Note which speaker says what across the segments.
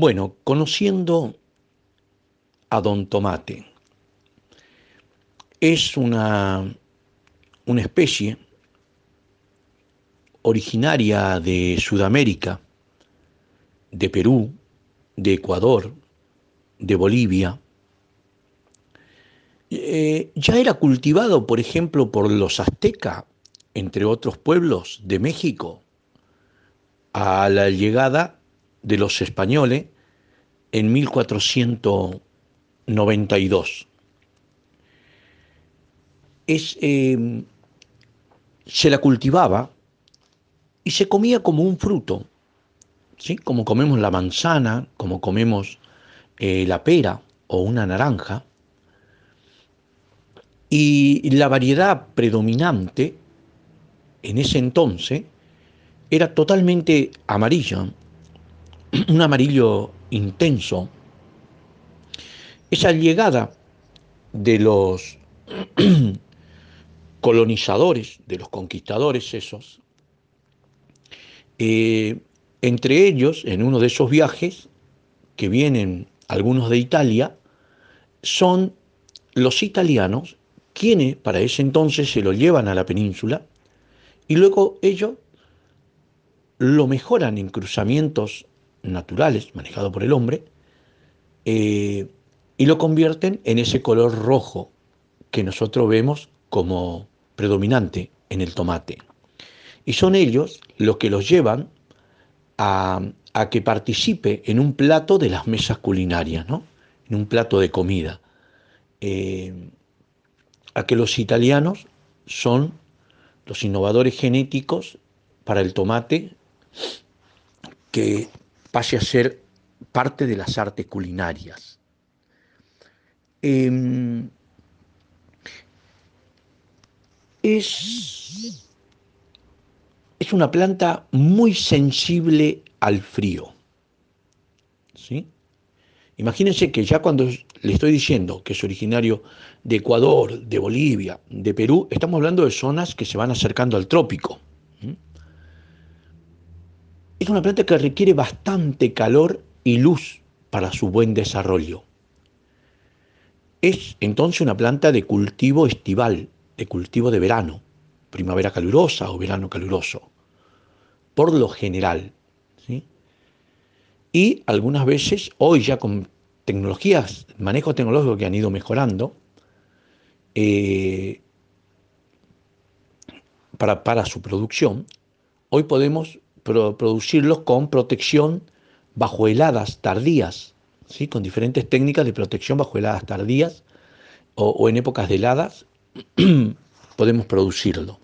Speaker 1: Bueno, conociendo a Don Tomate, es una, una especie originaria de Sudamérica, de Perú, de Ecuador, de Bolivia. Eh, ya era cultivado, por ejemplo, por los aztecas, entre otros pueblos de México, a la llegada de los españoles en 1492. Es, eh, se la cultivaba y se comía como un fruto, ¿sí? como comemos la manzana, como comemos eh, la pera o una naranja. Y la variedad predominante en ese entonces era totalmente amarilla, un amarillo intenso. Esa llegada de los colonizadores, de los conquistadores esos, eh, entre ellos, en uno de esos viajes, que vienen algunos de Italia, son los italianos quienes para ese entonces se lo llevan a la península y luego ellos lo mejoran en cruzamientos naturales manejados por el hombre eh, y lo convierten en ese color rojo que nosotros vemos como predominante en el tomate. Y son ellos los que los llevan a, que participe en un plato de las mesas culinarias, ¿no? en un plato de comida. Eh, a que los italianos son los innovadores genéticos para el tomate que pase a ser parte de las artes culinarias. Em, es es una planta muy sensible al frío. ¿sí? Imagínense que ya cuando le estoy diciendo que es originario de Ecuador, de Bolivia, de Perú, estamos hablando de zonas que se van acercando al trópico. Es una planta que requiere bastante calor y luz para su buen desarrollo. Es entonces una planta de cultivo estival, de cultivo de verano primavera calurosa o verano caluroso, por lo general. ¿sí? Y algunas veces, hoy ya con tecnologías, manejo tecnológico que han ido mejorando, eh, para, para, su producción, hoy podemos producirlos con protección bajo heladas tardías, ¿sí? con diferentes técnicas de protección bajo heladas tardías o, en épocas de heladas podemos producirlo.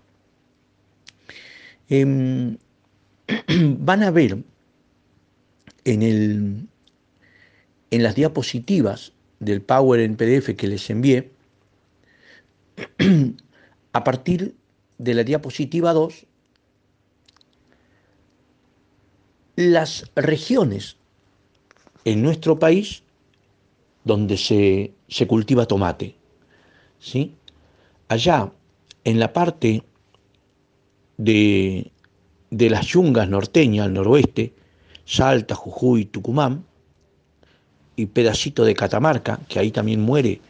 Speaker 1: Em, van a ver en, el, en las diapositivas del Power en PDF que les envié, a partir de la diapositiva 2, las regiones en nuestro país donde se, se cultiva tomate. ¿sí? Allá en la parte de, las yungas norteñas al noroeste, Salta, Jujuy, Tucumán, y pedacito de Catamarca, que ahí también muere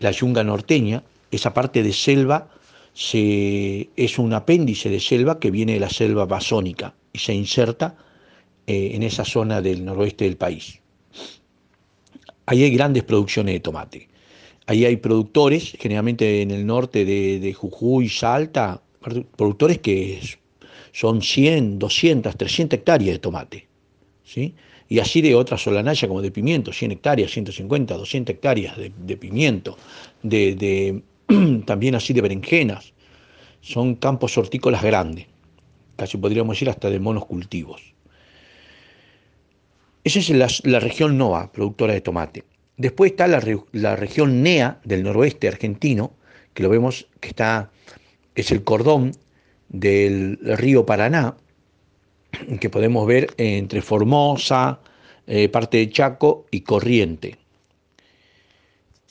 Speaker 1: la yunga norteña, esa parte de selva se, es un apéndice de selva que viene de la selva basónica y se inserta eh, en esa zona del noroeste del país. Ahí hay grandes producciones de tomate. Ahí hay productores, generalmente en el norte de, Jujuy, Salta, productores que son 100, 200, 300 hectáreas de tomate. ¿sí? Y así de otras solanaya como de pimiento, 100 hectáreas, 150, 200 hectáreas de, pimiento, de, también así de berenjenas. Son campos hortícolas grandes, casi podríamos decir hasta de monos cultivos. Esa es la, región NOA, productora de tomate. Después está la, región NEA del noroeste argentino, que lo vemos que está, es el cordón del río Paraná, que podemos ver entre Formosa, eh, parte de Chaco y Corriente.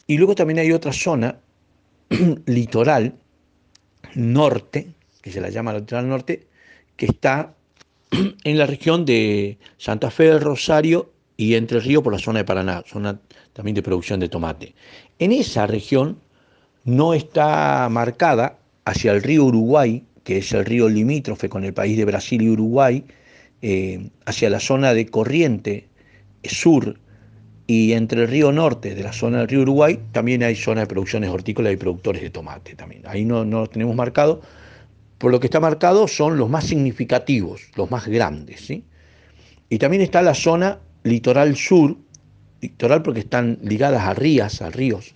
Speaker 1: Y luego también hay otra zona litoral norte, que se la llama litoral norte, que está en la región de Santa Fe del Rosario y Entre Ríos por la zona de Paraná, zona también de producción de tomate. En esa región no está marcada hacia el río Uruguay, que es el río limítrofe con el país de Brasil y Uruguay, eh, hacia la zona de corriente sur y entre el río norte de la zona del río Uruguay también hay zona de producciones hortícolas y productores de tomate también. Ahí no, no lo tenemos marcado. Por lo que está marcado son los más significativos, los más grandes. ¿sí? Y también está la zona litoral sur, litoral porque están ligadas a rías, a ríos.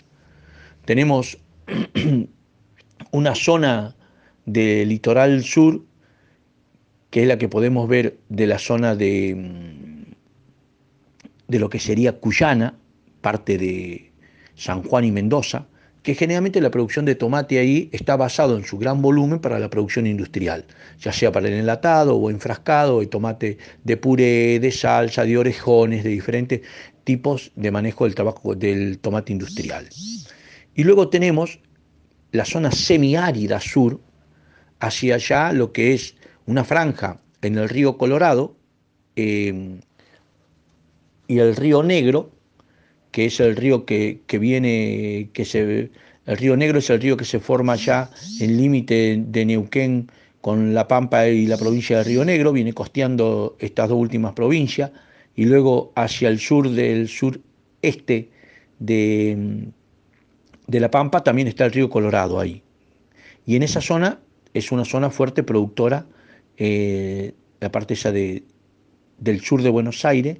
Speaker 1: Tenemos una zona de litoral sur que es la que podemos ver de la zona de, mm, de lo que sería Cuyana, parte de San Juan y Mendoza, que generalmente la producción de tomate ahí está basado en su gran volumen para la producción industrial, ya sea para el enlatado o enfrascado, el tomate de puré, de salsa, de orejones, de diferentes tipos de manejo del trabajo del tomate industrial. Y luego tenemos la zona semiárida sur, hacia allá lo que es una franja en el río Colorado eh, y el río Negro, que es el río que, viene, que se, el río Negro es el río que se forma ya en límite de Neuquén con La Pampa y la provincia de Río Negro, viene costeando estas dos últimas provincias, y luego hacia el sur del sureste de, de La Pampa también está el río Colorado ahí. Y en esa zona es una zona fuerte productora, eh, la parte esa de, del sur de Buenos Aires,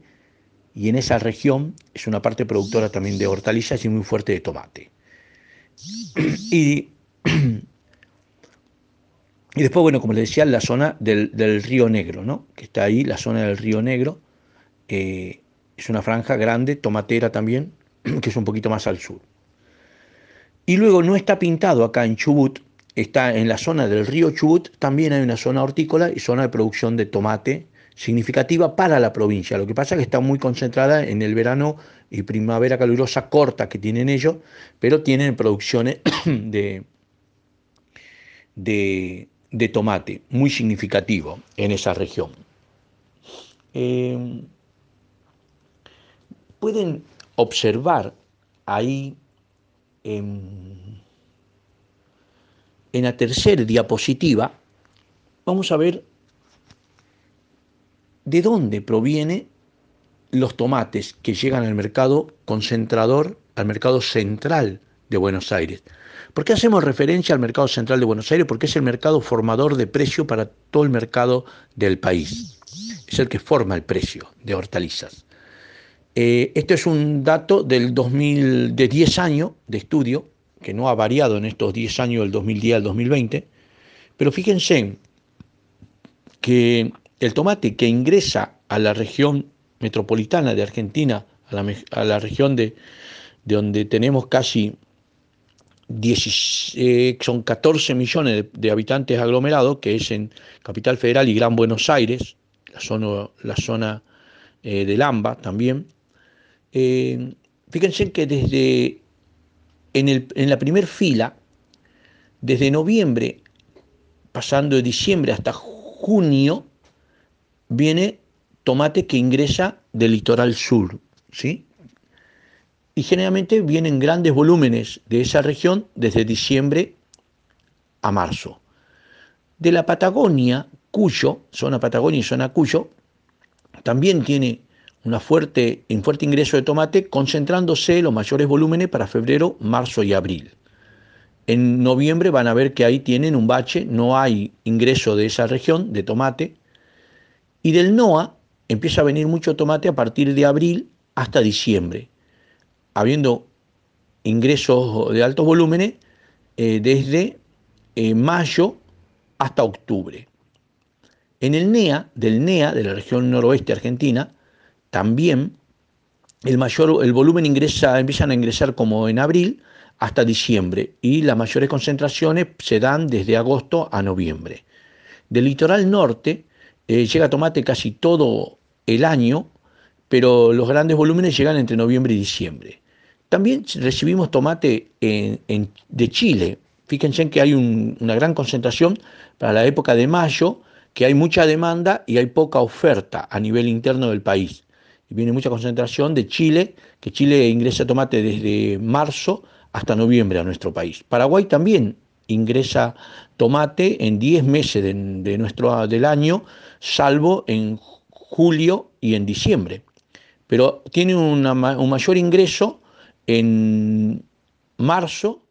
Speaker 1: y en esa región es una parte productora también de hortalizas y muy fuerte de tomate. Y, después, bueno, como les decía, la zona del, Río Negro, ¿no? que está ahí, la zona del Río Negro, eh, es una franja grande, tomatera también, que es un poquito más al sur. Y luego no está pintado acá en Chubut, está en la zona del río Chubut, también hay una zona hortícola y zona de producción de tomate significativa para la provincia. Lo que pasa es que está muy concentrada en el verano y primavera calurosa corta que tienen ellos, pero tienen producciones de, de, tomate muy significativo en esa región. Eh, pueden observar ahí en, en la tercera diapositiva, vamos a ver ¿De dónde provienen los tomates que llegan al mercado concentrador, al mercado central de Buenos Aires? ¿Por qué hacemos referencia al mercado central de Buenos Aires? Porque es el mercado formador de precio para todo el mercado del país. Es el que forma el precio de hortalizas. Eh, esto es un dato del 2000, de 10 años de estudio, que no ha variado en estos 10 años del 2010 al 2020, pero fíjense que el tomate que ingresa a la región metropolitana de Argentina, a la, región de, donde tenemos casi 10, eh, son 14 millones de, habitantes aglomerados, que es en Capital Federal y Gran Buenos Aires, la zona, la zona eh, del AMBA también. Eh, fíjense que desde en, en la primera fila, desde noviembre, pasando de diciembre hasta junio, viene tomate que ingresa del litoral sur, ¿sí? Y generalmente vienen grandes volúmenes de esa región desde diciembre a marzo. De la Patagonia, Cuyo, zona Patagonia y zona Cuyo, también tiene una fuerte, un fuerte ingreso de tomate, concentrándose los mayores volúmenes para febrero, marzo y abril. En noviembre van a ver que ahí tienen un bache, no hay ingreso de esa región de tomate, y del NOA empieza a venir mucho tomate a partir de abril hasta diciembre, habiendo ingresos de altos volúmenes eh, desde eh, mayo hasta octubre. En el NEA, del NEA, de la región noroeste argentina, también el mayor, el volumen ingresa, empiezan a ingresar como en abril hasta diciembre y las mayores concentraciones se dan desde agosto a noviembre. Del litoral norte eh, llega tomate casi todo el año, pero los grandes volúmenes llegan entre noviembre y diciembre. También recibimos tomate de Chile. Fíjense que hay una gran concentración para la época de mayo, que hay mucha demanda y hay poca oferta a nivel interno del país. viene mucha concentración de Chile, que Chile ingresa tomate desde marzo hasta noviembre a nuestro país. Paraguay también ingresa tomate en 10 meses de, nuestro, del año, salvo en julio y en diciembre. Pero tiene un mayor ingreso en marzo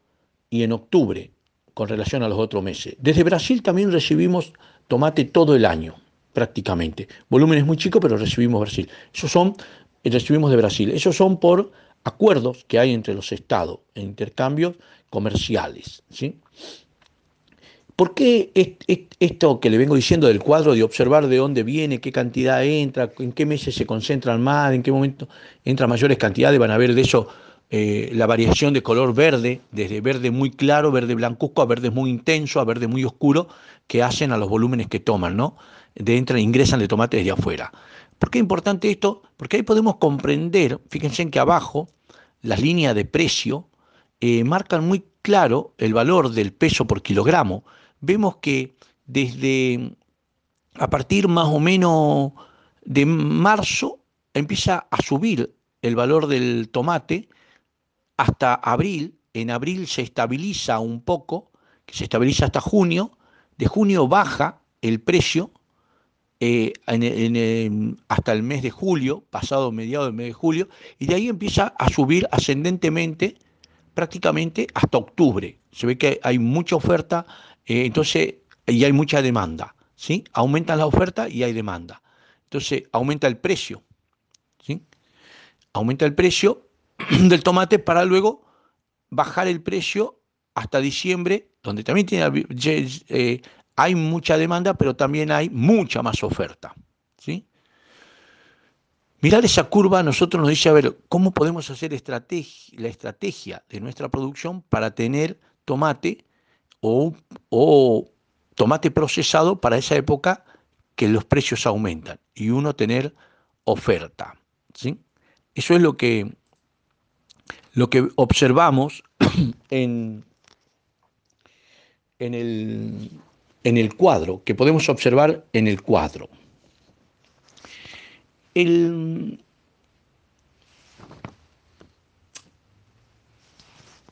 Speaker 1: y en octubre con relación a los otros meses. Desde Brasil también recibimos tomate todo el año, prácticamente. Volúmenes muy chicos, pero recibimos Brasil. Esos son, recibimos de Brasil. Esos son por acuerdos que hay entre los estados, en intercambios comerciales. ¿sí? ¿Por qué esto que le vengo diciendo del cuadro de observar de dónde viene, qué cantidad entra, en qué meses se concentran más, en qué momento entran mayores cantidades? Van a ver de eso eh, la variación de color verde, desde verde muy claro, verde blancuzco, a verde muy intenso, a verde muy oscuro, que hacen a los volúmenes que toman, ¿no? De entran, ingresan de tomate desde afuera. ¿Por qué es importante esto? Porque ahí podemos comprender, fíjense en que abajo las líneas de precio eh, marcan muy claro el valor del peso por kilogramo vemos que desde a partir más o menos de marzo empieza a subir el valor del tomate hasta abril. En abril se estabiliza un poco, se estabiliza hasta junio. De junio baja el precio eh, hasta el mes de julio, pasado mediado del mes de julio, y de ahí empieza a subir ascendentemente prácticamente hasta octubre. Se ve que hay mucha oferta eh, entonces, y hay mucha demanda, ¿sí? Aumenta la oferta y hay demanda. Entonces, aumenta el precio, ¿sí? Aumenta el precio del tomate para luego bajar el precio hasta diciembre, donde también tiene, eh, hay mucha demanda, pero también hay mucha más oferta. Mirar esa curva nosotros nos dice, a ver, ¿cómo podemos hacer la estrategia de nuestra producción para tener tomate o, tomate procesado para esa época que los precios aumentan y uno tener oferta. ¿sí? Eso es lo que, lo que observamos en, en, el, en el cuadro, que podemos observar en el cuadro. El,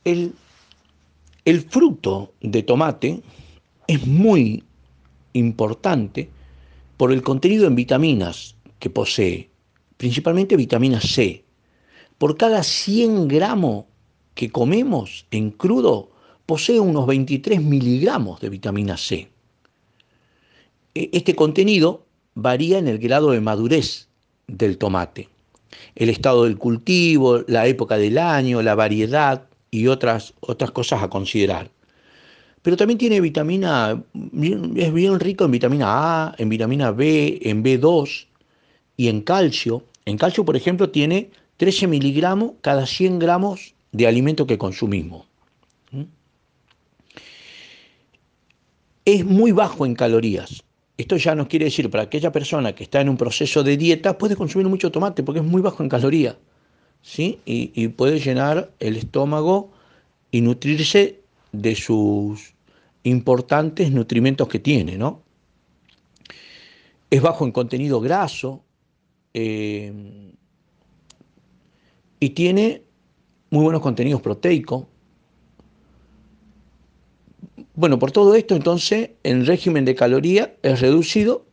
Speaker 1: el, fruto de tomate es muy importante por el contenido en vitaminas que posee, principalmente vitamina C. Por cada 100 gramos que comemos en crudo, posee unos 23 miligramos de vitamina C. E, este contenido varía en el grado de madurez del tomate, el estado del cultivo, la época del año, la variedad, y otras, otras cosas a considerar. Pero también tiene vitamina, es bien rico en vitamina A, en vitamina B, en B2 y en calcio. En calcio, por ejemplo, tiene 13 miligramos cada 100 gramos de alimento que consumimos. ¿Mm? Es muy bajo en calorías. Esto ya nos quiere decir, para aquella persona que está en un proceso de dieta, puede consumir mucho tomate porque es muy bajo en calorías. ¿sí? y, puede llenar el estómago y nutrirse de sus importantes nutrimentos que tiene, ¿no? Es bajo en contenido graso eh, y tiene muy buenos contenidos proteicos. Bueno, por todo esto, entonces, el régimen de caloría es reducido,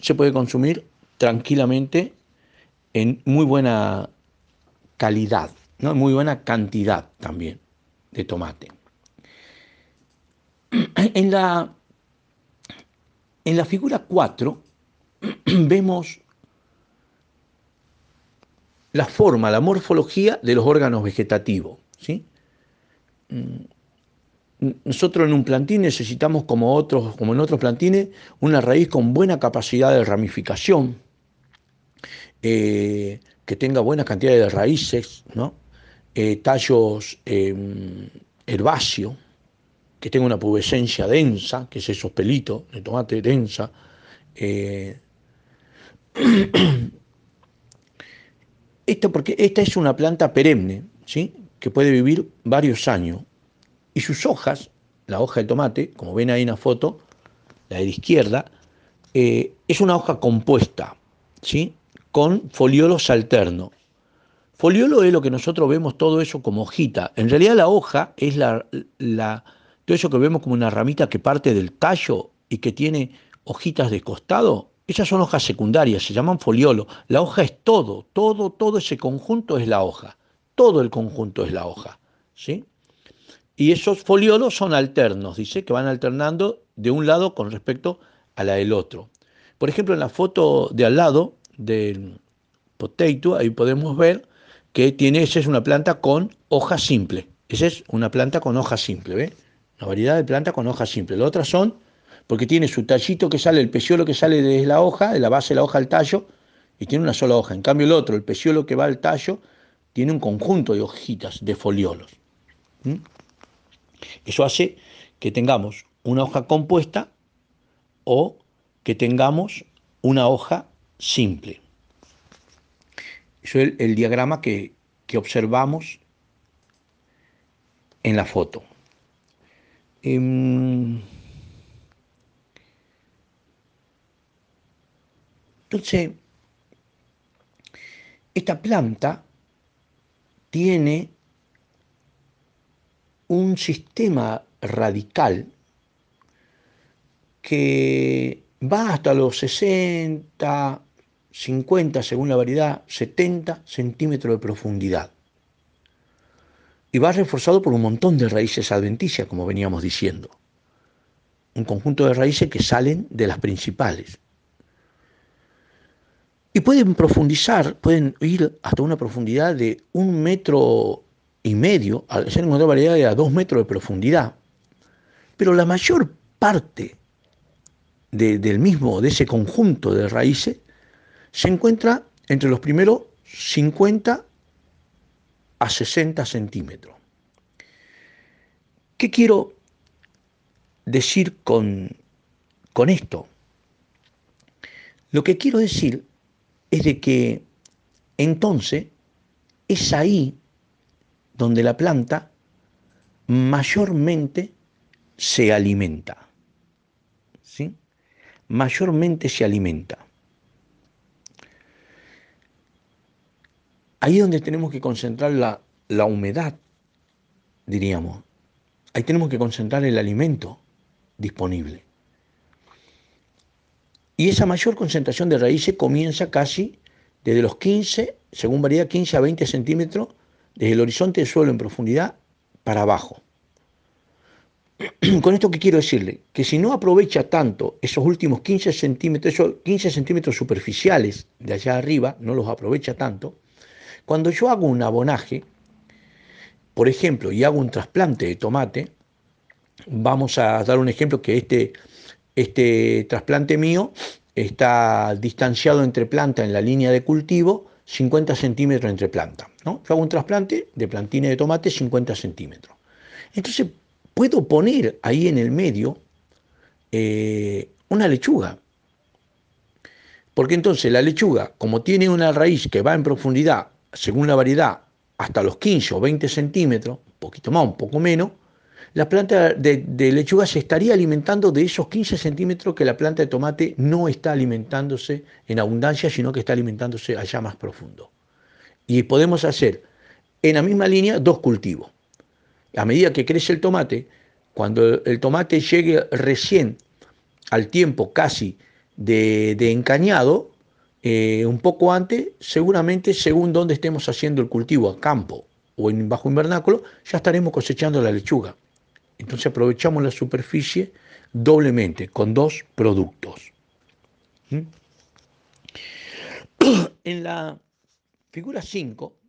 Speaker 1: se puede consumir tranquilamente en muy buena calidad, ¿no? muy buena cantidad también de tomate. En la, en la figura 4 vemos la forma, la morfología de los órganos vegetativos. ¿sí? Nosotros en un plantín necesitamos, como, otros, como en otros plantines, una raíz con buena capacidad de ramificación, eh, que tenga buena cantidad de raíces, ¿no? Eh, tallos em, herbáceos, que tenga una pubescencia densa, que es esos pelitos de tomate densa. Eh, porque esta es una planta perenne, ¿sí? que puede vivir varios años. Y sus hojas, la hoja de tomate, como ven ahí en la foto, la de la izquierda, eh, es una hoja compuesta, ¿sí? con foliolos alternos. Foliolo es lo que nosotros vemos todo eso como hojita. En realidad la hoja es la, la, todo eso que vemos como una ramita que parte del tallo y que tiene hojitas de costado. Esas son hojas secundarias, se llaman foliolo. La hoja es todo, todo, todo ese conjunto es la hoja. Todo el conjunto es la hoja. ¿sí? Y esos foliolos son alternos, dice, que van alternando de un lado con respecto a la del otro. Por ejemplo, en la foto de al lado del potato, ahí podemos ver que tiene, esa es una planta con hoja simple. Esa es una planta con hoja simple, ¿ve? Una variedad de planta con hoja simple. Las otras son, porque tiene su tallito que sale, el peciolo que sale desde la hoja, de la base de la hoja al tallo, y tiene una sola hoja. En cambio el otro, el peciolo que va al tallo, tiene un conjunto de hojitas, de foliolos. Eso hace que tengamos una hoja compuesta o que tengamos una hoja simple. Eso es el, diagrama que, observamos en la foto. Em, entonces, esta planta tiene un sistema radical que va hasta los 60, 50 según la variedad, 70 centímetros de profundidad. Y va reforzado por un montón de raíces adventicias, como veníamos diciendo. Un conjunto de raíces que salen de las principales. Y pueden profundizar, pueden ir hasta una profundidad de un metro y medio, al ser una variedad de a dos metros de profundidad. Pero la mayor parte del mismo, de ese conjunto de raíces, se encuentra entre los primeros 50 a 60 centímetros. ¿Qué quiero decir con, con esto? Lo que quiero decir es de que entonces es ahí donde la planta mayormente se alimenta. ¿Sí? Mayormente se alimenta. Ahí es donde tenemos que concentrar la, la humedad, diríamos. Ahí tenemos que concentrar el alimento disponible. Y esa mayor concentración de raíces comienza casi desde los 15, según varía 15 a 20 centímetros, desde el horizonte del suelo en profundidad para abajo. Con esto que quiero decirle, que si no aprovecha tanto esos últimos 15 centímetros, esos 15 centímetros superficiales de allá arriba, no los aprovecha tanto, cuando yo hago un abonaje, por ejemplo, y hago un trasplante de tomate, vamos a dar un ejemplo que este, este trasplante mío está distanciado entre planta en la línea de cultivo 50 centímetros entre planta. Yo hago un trasplante de plantines de tomate 50 centímetros. Entonces puedo poner ahí en el medio eh, una lechuga. Porque entonces la lechuga, como tiene una raíz que va en profundidad según la variedad, hasta los 15 o 20 centímetros, un poquito más, un poco menos, la planta de, lechuga se estaría alimentando de esos 15 centímetros que la planta de tomate no está alimentándose en abundancia, sino que está alimentándose allá más profundo. Y podemos hacer en la misma línea dos cultivos. A medida que crece el tomate, cuando el tomate llegue recién al tiempo casi de, de encañado, eh, un poco antes, seguramente según donde estemos haciendo el cultivo, a campo o en bajo invernáculo, ya estaremos cosechando la lechuga. Entonces aprovechamos la superficie doblemente con dos productos. ¿Mm? En la figura 5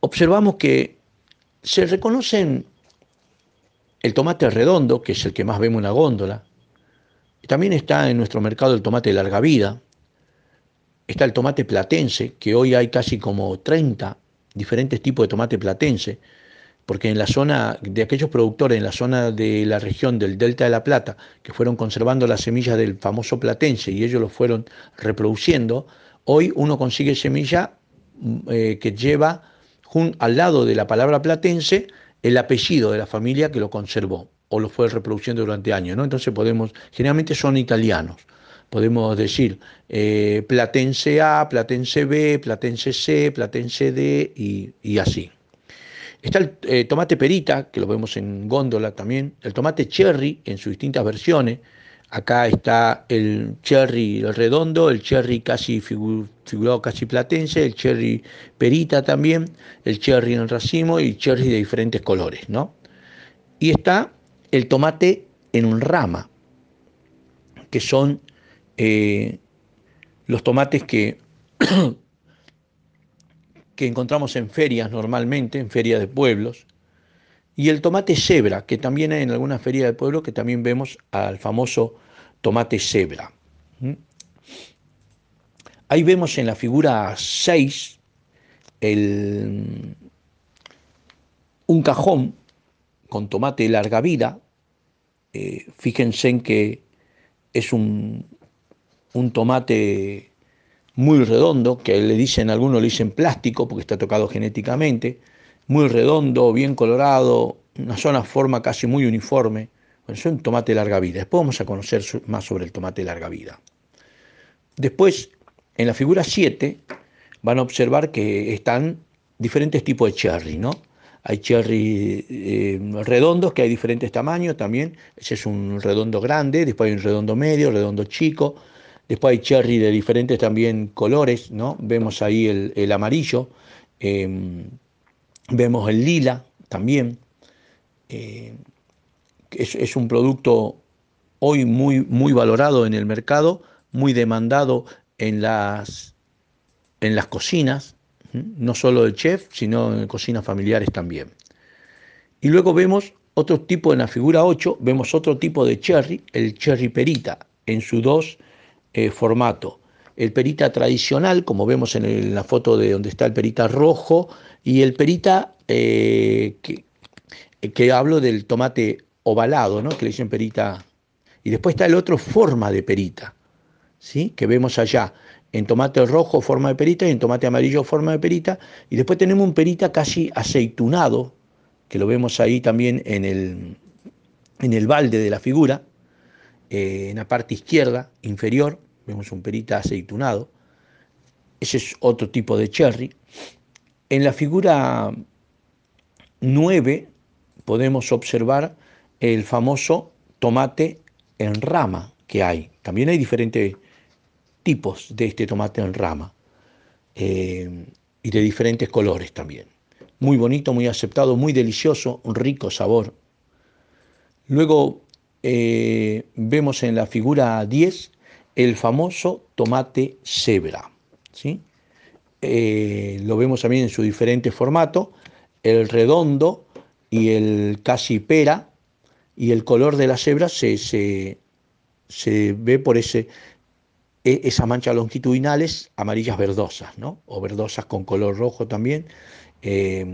Speaker 1: observamos que se reconocen el tomate redondo, que es el que más vemos en la góndola, también está en nuestro mercado el tomate de larga vida, está el tomate platense, que hoy hay casi como 30 diferentes tipos de tomate platense, porque en la zona de aquellos productores, en la zona de la región del Delta de la Plata, que fueron conservando las semillas del famoso platense y ellos lo fueron reproduciendo, hoy uno consigue semilla mm, eh, que lleva al lado de la palabra platense el apellido de la familia que lo conservó o lo fue reproduciendo durante años, ¿no? Entonces podemos, generalmente son italianos, Podemos decir eh, platense A, platense B, platense C, platense D y, así. Está el eh, tomate perita, que lo vemos en góndola también, el tomate cherry en sus distintas versiones. Acá está el cherry redondo, el cherry casi figurado casi platense, el cherry perita también, el cherry en racimo y cherry de diferentes colores, ¿no? Y está el tomate en rama, que son eh, los tomates que, que encontramos en ferias normalmente, en ferias de pueblos, y el tomate cebra, que también hay en algunas ferias de pueblo, que también vemos al famoso tomate cebra. ¿Mm? Ahí vemos en la figura 6 un cajón con tomate larga vida. Eh, fíjense en que es un, un tomate muy redondo, que le dicen, algunos le dicen plástico porque está tocado genéticamente, muy redondo, bien colorado, una zona forma casi muy uniforme. Bueno, es un tomate de larga vida. Después vamos a conocer más sobre el tomate de larga vida. Después, en la figura 7, van a observar que están diferentes tipos de cherry, ¿no? Hay cherry eh, redondos que hay diferentes tamaños también. Ese es un redondo grande, después hay un redondo medio, redondo chico, Después hay cherry de diferentes también colores, ¿no? Vemos ahí el, amarillo, em, vemos el lila también. Eh, es, un producto hoy muy, muy valorado en el mercado, muy demandado en las, en las cocinas, no solo de chef, sino en cocinas familiares también. Y luego vemos otro tipo en la figura 8, vemos otro tipo de cherry, el cherry perita, en sus dos eh, formato. El perita tradicional, como vemos en, la foto de donde está el perita rojo, y el perita eh, que, hablo del tomate ovalado, ¿no? que le dicen perita. Y después está el otro forma de perita, ¿sí? que vemos allá. En tomate rojo forma de perita y en tomate amarillo forma de perita. Y después tenemos un perita casi aceitunado, que lo vemos ahí también en el, en el balde de la figura, eh, en la parte izquierda inferior vemos un perita aceitunado, ese es otro tipo de cherry. En la figura 9 podemos observar el famoso tomate en rama que hay. También hay diferentes tipos de este tomate en rama eh, y de diferentes colores también. Muy bonito, muy aceptado, muy delicioso, un rico sabor. Luego eh, vemos en la figura 10 el famoso tomate cebra. ¿sí? Eh, lo vemos también en su diferente formato, el redondo y el casi pera, y el color de la cebra se, se, ve por ese, e, esas manchas longitudinales amarillas verdosas, ¿no? o verdosas con color rojo también. Eh,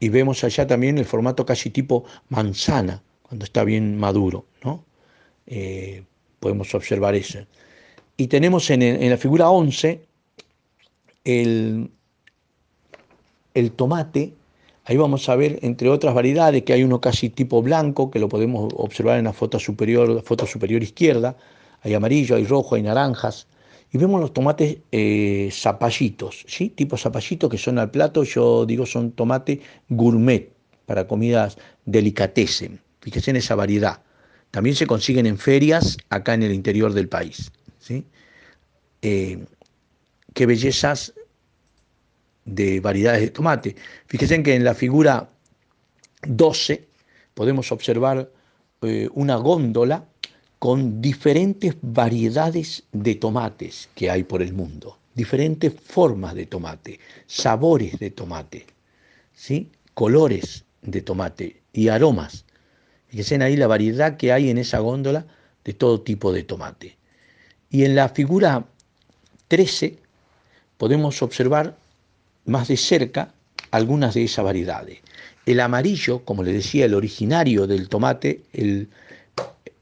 Speaker 1: y vemos allá también el formato casi tipo manzana, cuando está bien maduro. ¿no? Eh, podemos observar eso. Y tenemos en, la figura 11 el, el tomate, ahí vamos a ver, entre otras variedades, que hay uno casi tipo blanco, que lo podemos observar en la foto superior, foto superior izquierda, hay amarillo, hay rojo, hay naranjas, y vemos los tomates eh, zapallitos, ¿sí? tipo zapallitos que son al plato, yo digo son tomate gourmet, para comidas delicatessen, fíjense en esa variedad. También se consiguen en ferias acá en el interior del país. Eh, qué bellezas de variedades de tomate. Fíjense que en la figura 12 podemos observar eh, una góndola con diferentes variedades de tomates que hay por el mundo, diferentes formas de tomate, sabores de tomate, ¿sí? colores de tomate y aromas. Fíjense ahí la variedad que hay en esa góndola de todo tipo de tomate. Y en la figura 13 podemos observar más de cerca algunas de esas variedades. El amarillo, como le decía, el originario del tomate, el,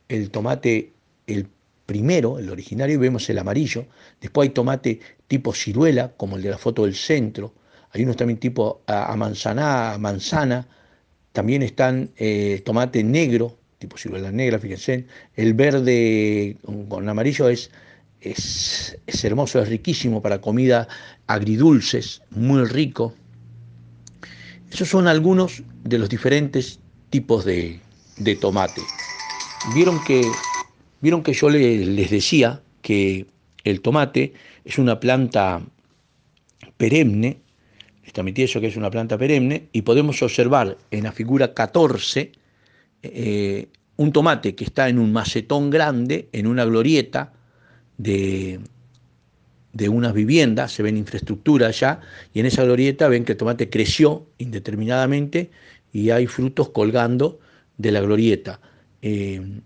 Speaker 1: el tomate, el primero, el originario, vemos el amarillo. Después hay tomate tipo ciruela, como el de la foto del centro. Hay unos también tipo a, manzana, manzana. También están eh, tomate negro, tipo ciruela negra, fíjense. El verde con amarillo es es, hermoso, es riquísimo para comida agridulces, muy rico. Esos son algunos de los diferentes tipos de, tomate. Vieron que, vieron que yo les decía que el tomate es una planta perenne, les transmití eso que es una planta perenne, y podemos observar en la figura 14 eh, un tomate que está en un macetón grande, en una glorieta de, de unas viviendas, se ven infraestructura allá, y en esa glorieta ven que el tomate creció indeterminadamente y hay frutos colgando de la glorieta. Eh,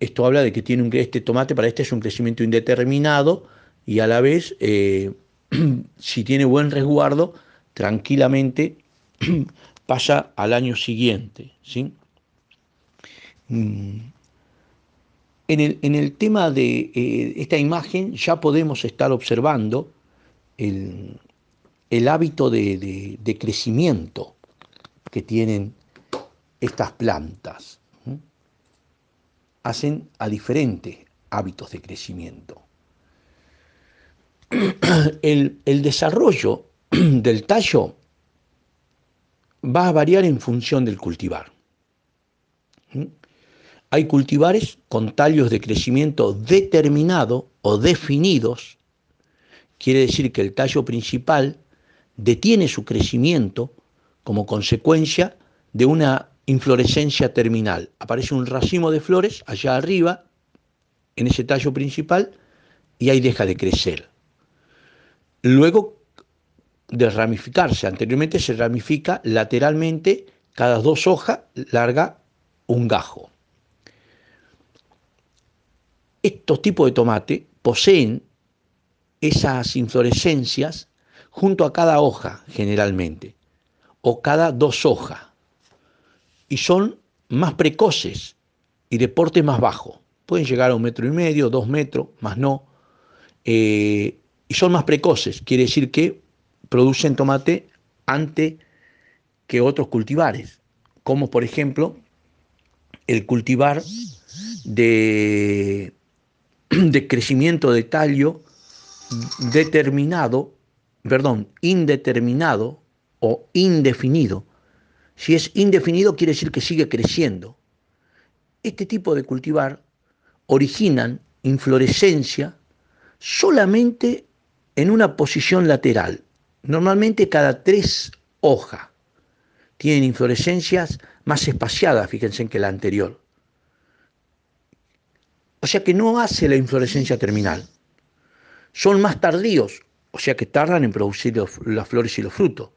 Speaker 1: esto habla de que tiene un, este tomate para este es un crecimiento indeterminado y a la vez, eh, si tiene buen resguardo, tranquilamente pasa al año siguiente. ¿sí? Mm. En el, tema de eh, esta imagen ya podemos estar observando el, hábito de, crecimiento que tienen estas plantas. Hacen a diferentes hábitos de crecimiento. El, el desarrollo del tallo va a variar en función del cultivar. Hay cultivares con tallos de crecimiento determinado o definidos. Quiere decir que el tallo principal detiene su crecimiento como consecuencia de una inflorescencia terminal. Aparece un racimo de flores allá arriba, en ese tallo principal, y ahí deja de crecer. Luego de ramificarse, anteriormente se ramifica lateralmente, cada dos hojas larga un gajo. Estos tipos de tomate poseen esas inflorescencias junto a cada hoja generalmente, o cada dos hojas, y son más precoces y de porte más bajo. Pueden llegar a un metro y medio, dos metros, más no. Eh, y son más precoces, quiere decir que producen tomate antes que otros cultivares, como por ejemplo el cultivar de de crecimiento de tallo determinado, perdón, indeterminado o indefinido. Si es indefinido quiere decir que sigue creciendo. Este tipo de cultivar originan inflorescencia solamente en una posición lateral, normalmente cada tres hojas. Tienen inflorescencias más espaciadas, fíjense, en que la anterior. O sea que no hace la inflorescencia terminal. Son más tardíos, o sea que tardan en producir las flores y los frutos.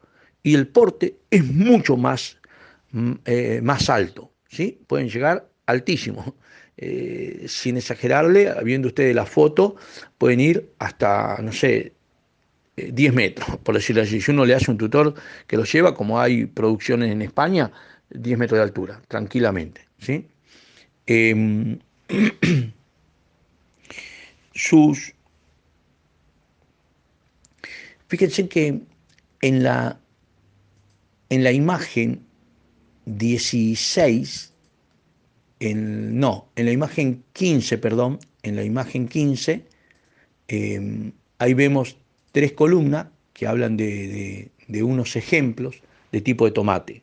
Speaker 1: Y el porte es mucho más, mm, eh, más alto, ¿sí? Pueden llegar altísimo. Eh, sin exagerarle, viendo ustedes la foto, pueden ir hasta, no sé, 10 eh, metros, por decirlo así. Si uno le hace un tutor que lo lleva, como hay producciones en España, 10 metros de altura, tranquilamente. ¿sí? Em, sus... Fíjense que en la, en la imagen 16, en, no, en la imagen 15, perdón, en la imagen 15, em, ahí vemos tres columnas que hablan de, unos ejemplos de tipo de tomate.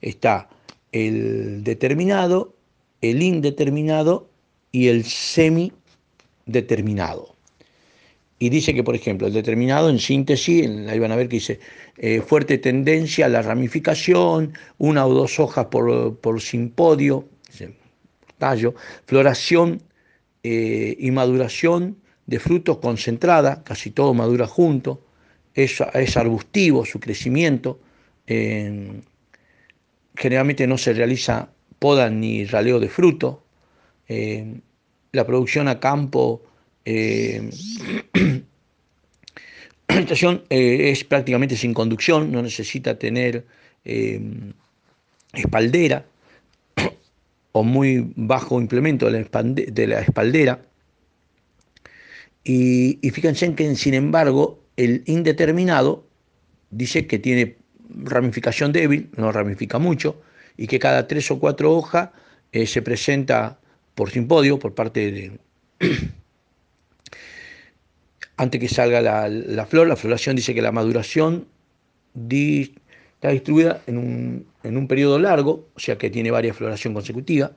Speaker 1: Está el determinado, el indeterminado y el semi determinado. Y dice que, por ejemplo, el determinado en síntesis, ahí van a ver que dice eh, fuerte tendencia a la ramificación, una o dos hojas por, por simpodio, tallo, floración eh, y maduración de frutos concentrada, casi todo madura junto, es, es arbustivo su crecimiento, generalmente no se realiza poda ni raleo de fruto, la producción a campo eh, eh, es prácticamente sin conducción, no necesita tener eh, espaldera o muy bajo implemento de la, espaldera. Y, fíjense que, sin embargo, el indeterminado dice que tiene ramificación débil, no ramifica mucho, y que cada tres o cuatro hojas se presenta por simpodio, por parte de, antes que salga la, flor. La floración dice que la maduración está distribuida en un, en un, periodo largo, o sea que tiene varias floración consecutiva.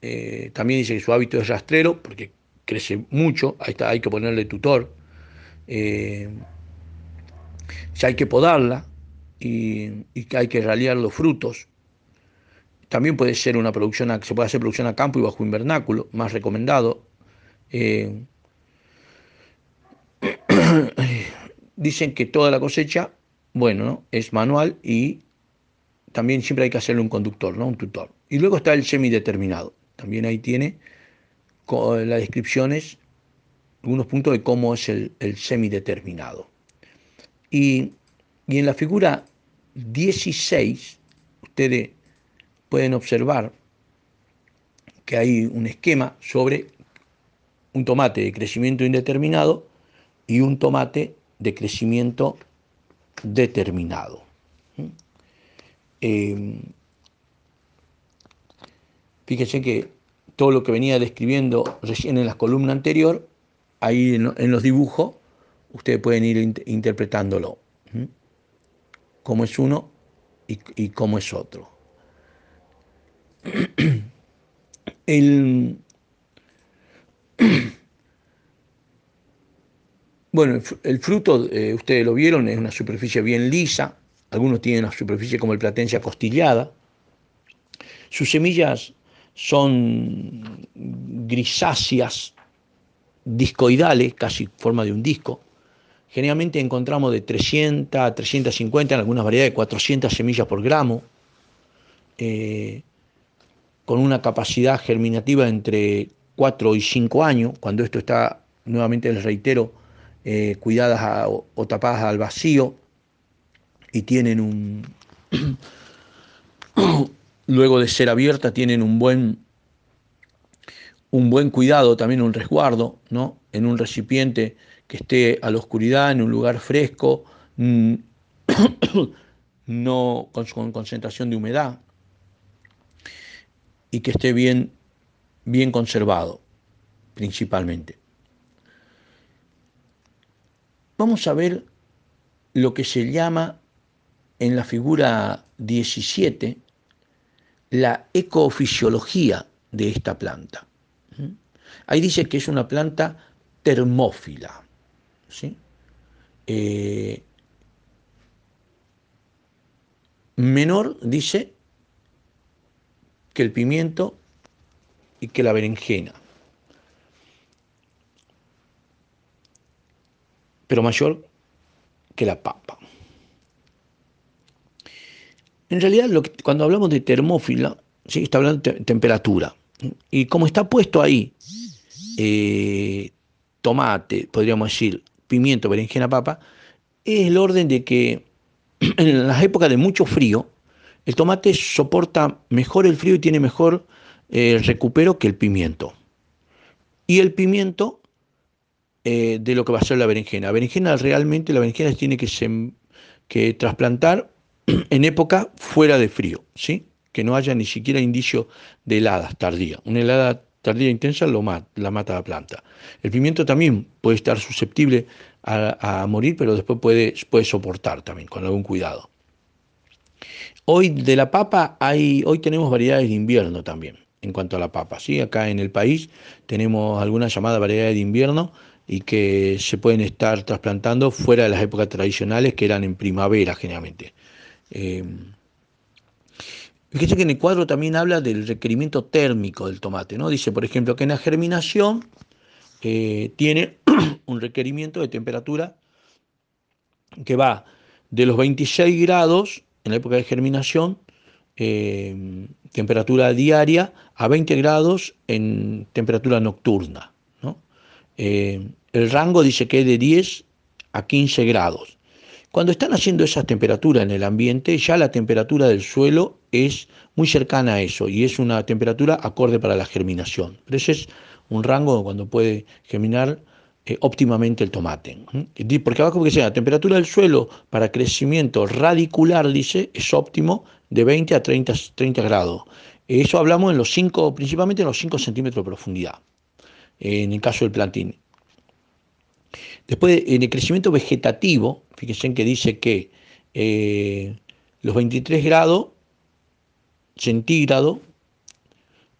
Speaker 1: Eh, también dice que su hábito es rastrero, porque crece mucho, ahí está, hay que ponerle tutor. Eh, hay que podarla y, y hay que ralear los frutos. También puede ser una producción, se puede hacer producción a campo y bajo invernáculo, más recomendado. Eh, dicen que toda la cosecha, bueno, es manual y también siempre hay que hacerle un conductor, ¿no? un tutor. Y luego está el semideterminado. También ahí tiene las descripciones, algunos puntos de cómo es el, el semideterminado. Y, y en la figura 16, ustedes pueden observar que hay un esquema sobre un tomate de crecimiento indeterminado y un tomate de crecimiento determinado. Eh, fíjense que todo lo que venía describiendo recién en la columna anterior, ahí en, los dibujos, ustedes pueden ir interpretándolo, cómo es uno y cómo es otro. El, bueno, el fruto, eh, ustedes lo vieron, es una superficie bien lisa, algunos tienen una superficie como el platencia costillada. Sus semillas son grisáceas, discoidales, casi forma de un disco. Generalmente encontramos de 300 a 350, en algunas variedades, 400 semillas por gramo. Eh, con una capacidad germinativa entre 4 y 5 años, cuando esto está, nuevamente les reitero, eh, cuidadas o, tapadas al vacío y tienen un, luego de ser abierta, tienen un buen, un buen cuidado, también un resguardo, ¿no? en un recipiente que esté a la oscuridad, en un lugar fresco, mm, no con concentración de humedad y que esté bien, bien conservado, principalmente. Vamos a ver lo que se llama en la figura 17 la ecofisiología de esta planta. Ahí dice que es una planta termófila. Eh, menor, dice, que el pimiento y que la berenjena. Pero mayor que la papa. En realidad, lo que, cuando hablamos de termófila, ¿sí? está hablando de temperatura. Y como está puesto ahí, eh, tomate, podríamos decir, pimiento, berenjena, papa, es el orden de que en las épocas de mucho frío, el tomate soporta mejor el frío y tiene mejor eh, recupero que el pimiento. Y el pimiento eh, de lo que va a ser la berenjena. La berenjena realmente, la berenjena tiene que, que trasplantar en época fuera de frío, ¿sí? que no haya ni siquiera indicio de heladas tardía. Una helada tardía intensa lo la mata la planta. El pimiento también puede estar susceptible a, morir, pero después puede, puede soportar también, con algún cuidado. Hoy de la papa hay, hoy tenemos variedades de invierno también, en cuanto a la papa. ¿sí? Acá en el país tenemos algunas llamadas variedades de invierno y que se pueden estar trasplantando fuera de las épocas tradicionales que eran en primavera generalmente. Eh, fíjense que en el cuadro también habla del requerimiento térmico del tomate, ¿no? Dice, por ejemplo, que en la germinación eh, tiene un requerimiento de temperatura que va de los 26 grados en la época de germinación, eh, temperatura diaria a 20 grados en temperatura nocturna. Eh, el rango dice que es de 10 a 15 grados. Cuando están haciendo esa temperatura en el ambiente, ya la temperatura del suelo es muy cercana a eso y es una temperatura acorde para la germinación. Pero ese es un rango cuando puede germinar eh, óptimamente el tomate. Porque abajo que sea, la temperatura del suelo para crecimiento radicular, dice, es óptimo de 20 a 30, 30 grados. Eso hablamos en los 5, principalmente en los 5 centímetros de profundidad, en el caso del plantín. Después, en el crecimiento vegetativo, fíjense que dice que eh, los 23 grados centígrados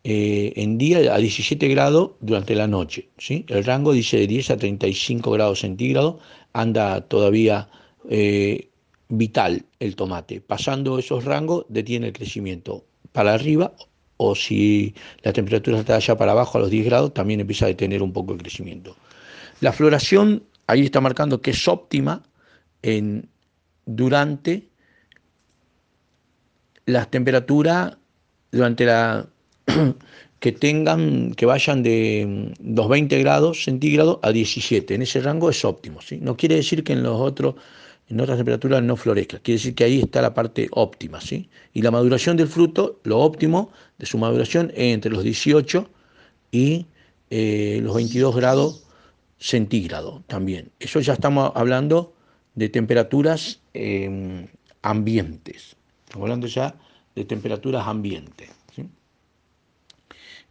Speaker 1: eh, en día a 17 grados durante la noche. ¿sí? El rango dice de 10 a 35 grados centígrados, anda todavía eh, vital el tomate. Pasando esos rangos detiene el crecimiento para arriba o si la temperatura está allá para abajo a los 10 grados también empieza a detener un poco el crecimiento. La floración ahí está marcando que es óptima en, durante las temperaturas, durante la que tengan, que vayan de los 20 grados centígrados a 17. En ese rango es óptimo. ¿sí? No quiere decir que en los otros, en otras temperaturas no florezca. Quiere decir que ahí está la parte óptima. ¿sí? Y la maduración del fruto, lo óptimo de su maduración es entre los 18 y eh, los 22 grados centígrados también. Eso ya estamos hablando de temperaturas em, ambientes. Estamos hablando ya de temperaturas ambientes.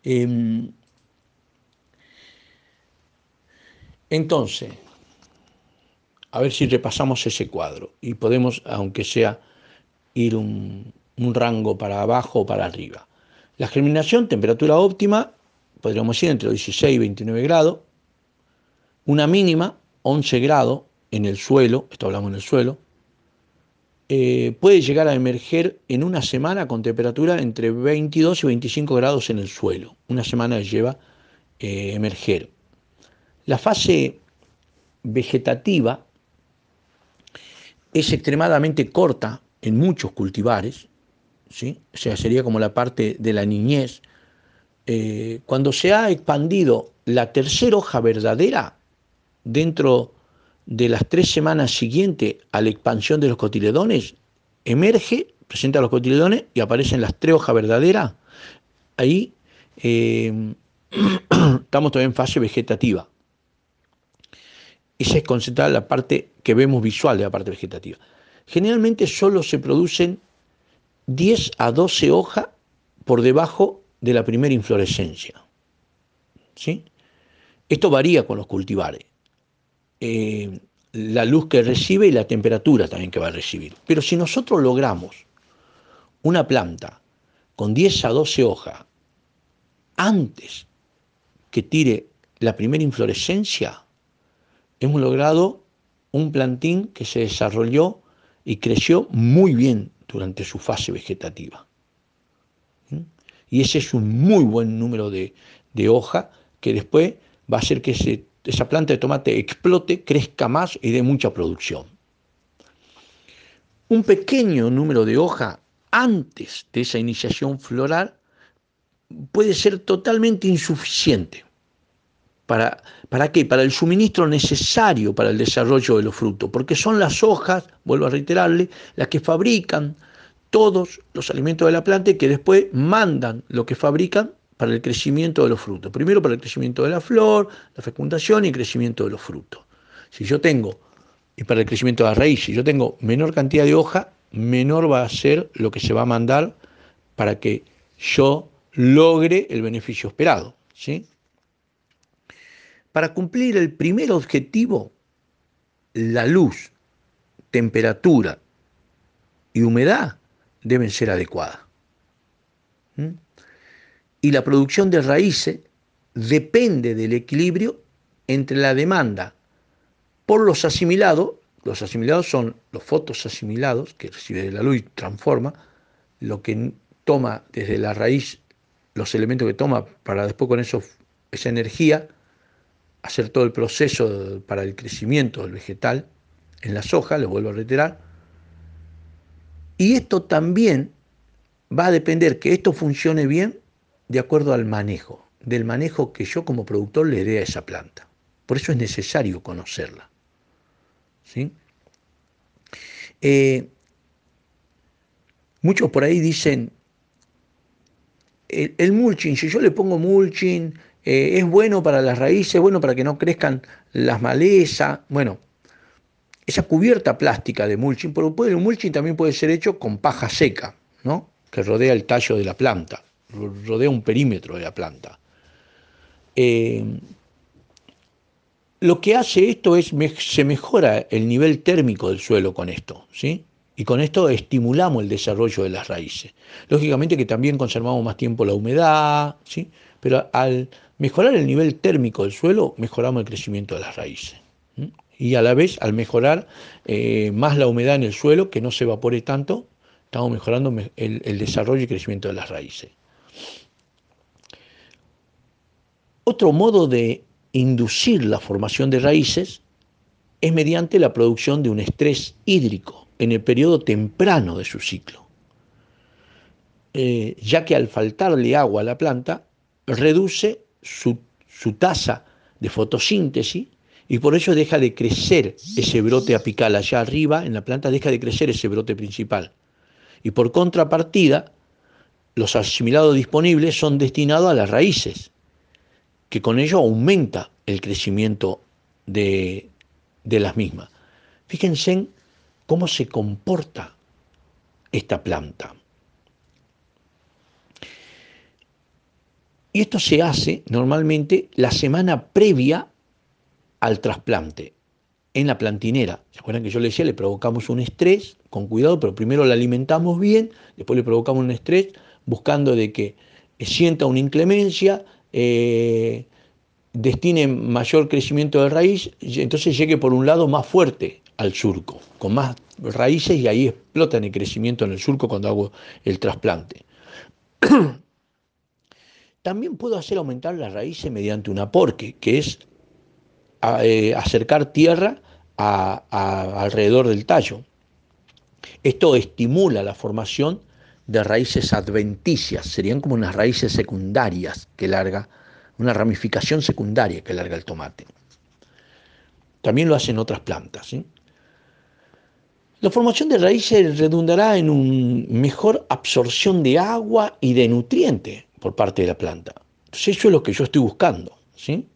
Speaker 1: Em, entonces, a ver si repasamos ese cuadro y podemos, aunque sea, ir un, rango para abajo o para arriba. La germinación, temperatura óptima, podríamos ir entre los 16 y 29 grados. Una mínima, 11 grados en el suelo, esto hablamos en el suelo. Eh, puede llegar a emerger en una semana con temperatura entre 22 y 25 grados en el suelo. Una semana lleva eh, emerger. La fase vegetativa es extremadamente corta en muchos cultivares, ¿sí? o sea, sería como la parte de la niñez. Eh, cuando se ha expandido la tercera hoja verdadera dentro de las tres semanas siguientes a la expansión de los cotiledones, emerge, presenta los cotiledones y aparecen las tres hojas verdaderas. Ahí eh, estamos todavía en fase vegetativa. Esa es concentrada la parte que vemos visual de la parte vegetativa. Generalmente solo se producen 10 a 12 hojas por debajo de la primera inflorescencia. ¿Sí? Esto varía con los cultivares. Eh, la luz que recibe y la temperatura también que va a recibir. Pero si nosotros logramos una planta con 10 a 12 hojas antes que tire la primera inflorescencia, hemos logrado un plantín que se desarrolló y creció muy bien durante su fase vegetativa. ¿Mm? Y ese es un muy buen número de, de hoja que después va a hacer que se esa planta de tomate explote, crezca más y dé mucha producción. Un pequeño número de hojas antes de esa iniciación floral puede ser totalmente insuficiente. ¿Para, ¿Para qué? Para el suministro necesario para el desarrollo de los frutos, porque son las hojas, vuelvo a reiterarle, las que fabrican todos los alimentos de la planta y que después mandan lo que fabrican para el crecimiento de los frutos. Primero para el crecimiento de la flor, la fecundación y el crecimiento de los frutos. Si yo tengo, y para el crecimiento de la raíz, si yo tengo menor cantidad de hoja, menor va a ser lo que se va a mandar para que yo logre el beneficio esperado. ¿sí? Para cumplir el primer objetivo, la luz, temperatura y humedad deben ser adecuadas. ¿Mm? Y la producción de raíces depende del equilibrio entre la demanda por los asimilados, los asimilados son los fotos asimilados que recibe la luz y transforma, lo que toma desde la raíz, los elementos que toma para después con eso, esa energía hacer todo el proceso para el crecimiento del vegetal en las hojas, lo vuelvo a reiterar. Y esto también va a depender que esto funcione bien de acuerdo al manejo, del manejo que yo como productor le dé a esa planta. Por eso es necesario conocerla. ¿sí? Eh, muchos por ahí dicen, el, mulching, si yo le pongo mulching, eh, es bueno para las raíces, es bueno para que no crezcan las malezas. Bueno, esa cubierta plástica de mulching, pero puede, el mulching también puede ser hecho con paja seca, ¿no? que rodea el tallo de la planta rodea un perímetro de la planta. Eh, lo que hace esto es, se mejora el nivel térmico del suelo con esto, ¿sí? Y con esto estimulamos el desarrollo de las raíces. Lógicamente que también conservamos más tiempo la humedad, ¿sí? Pero al mejorar el nivel térmico del suelo, mejoramos el crecimiento de las raíces. Y a la vez, al mejorar eh, más la humedad en el suelo, que no se evapore tanto, estamos mejorando el desarrollo y crecimiento de las raíces. Otro modo de inducir la formación de raíces es mediante la producción de un estrés hídrico en el periodo temprano de su ciclo, eh, ya que al faltarle agua a la planta reduce su, su tasa de fotosíntesis y por ello deja de crecer ese brote apical allá arriba, en la planta deja de crecer ese brote principal. Y por contrapartida, los asimilados disponibles son destinados a las raíces, que con ello aumenta el crecimiento de, las mismas. Fíjense cómo se comporta esta planta. Y esto se hace normalmente la semana previa al trasplante, en la plantinera. ¿Se acuerdan que yo le decía, le provocamos un estrés, con cuidado, pero primero la alimentamos bien, después le provocamos un estrés buscando de que sienta una inclemencia, eh, destine mayor crecimiento de raíz, entonces llegue por un lado más fuerte al surco, con más raíces y ahí explotan el crecimiento en el surco cuando hago el trasplante. También puedo hacer aumentar las raíces mediante un aporque, que es eh, acercar tierra alrededor del tallo. Esto estimula la formación de raíces adventicias, serían como unas raíces secundarias que larga una ramificación secundaria que larga el tomate. También lo hacen otras plantas. La formación de raíces redundará en una mejor absorción de agua y de nutrientes por parte de la planta. Entonces eso es lo que yo estoy buscando. ¿sí?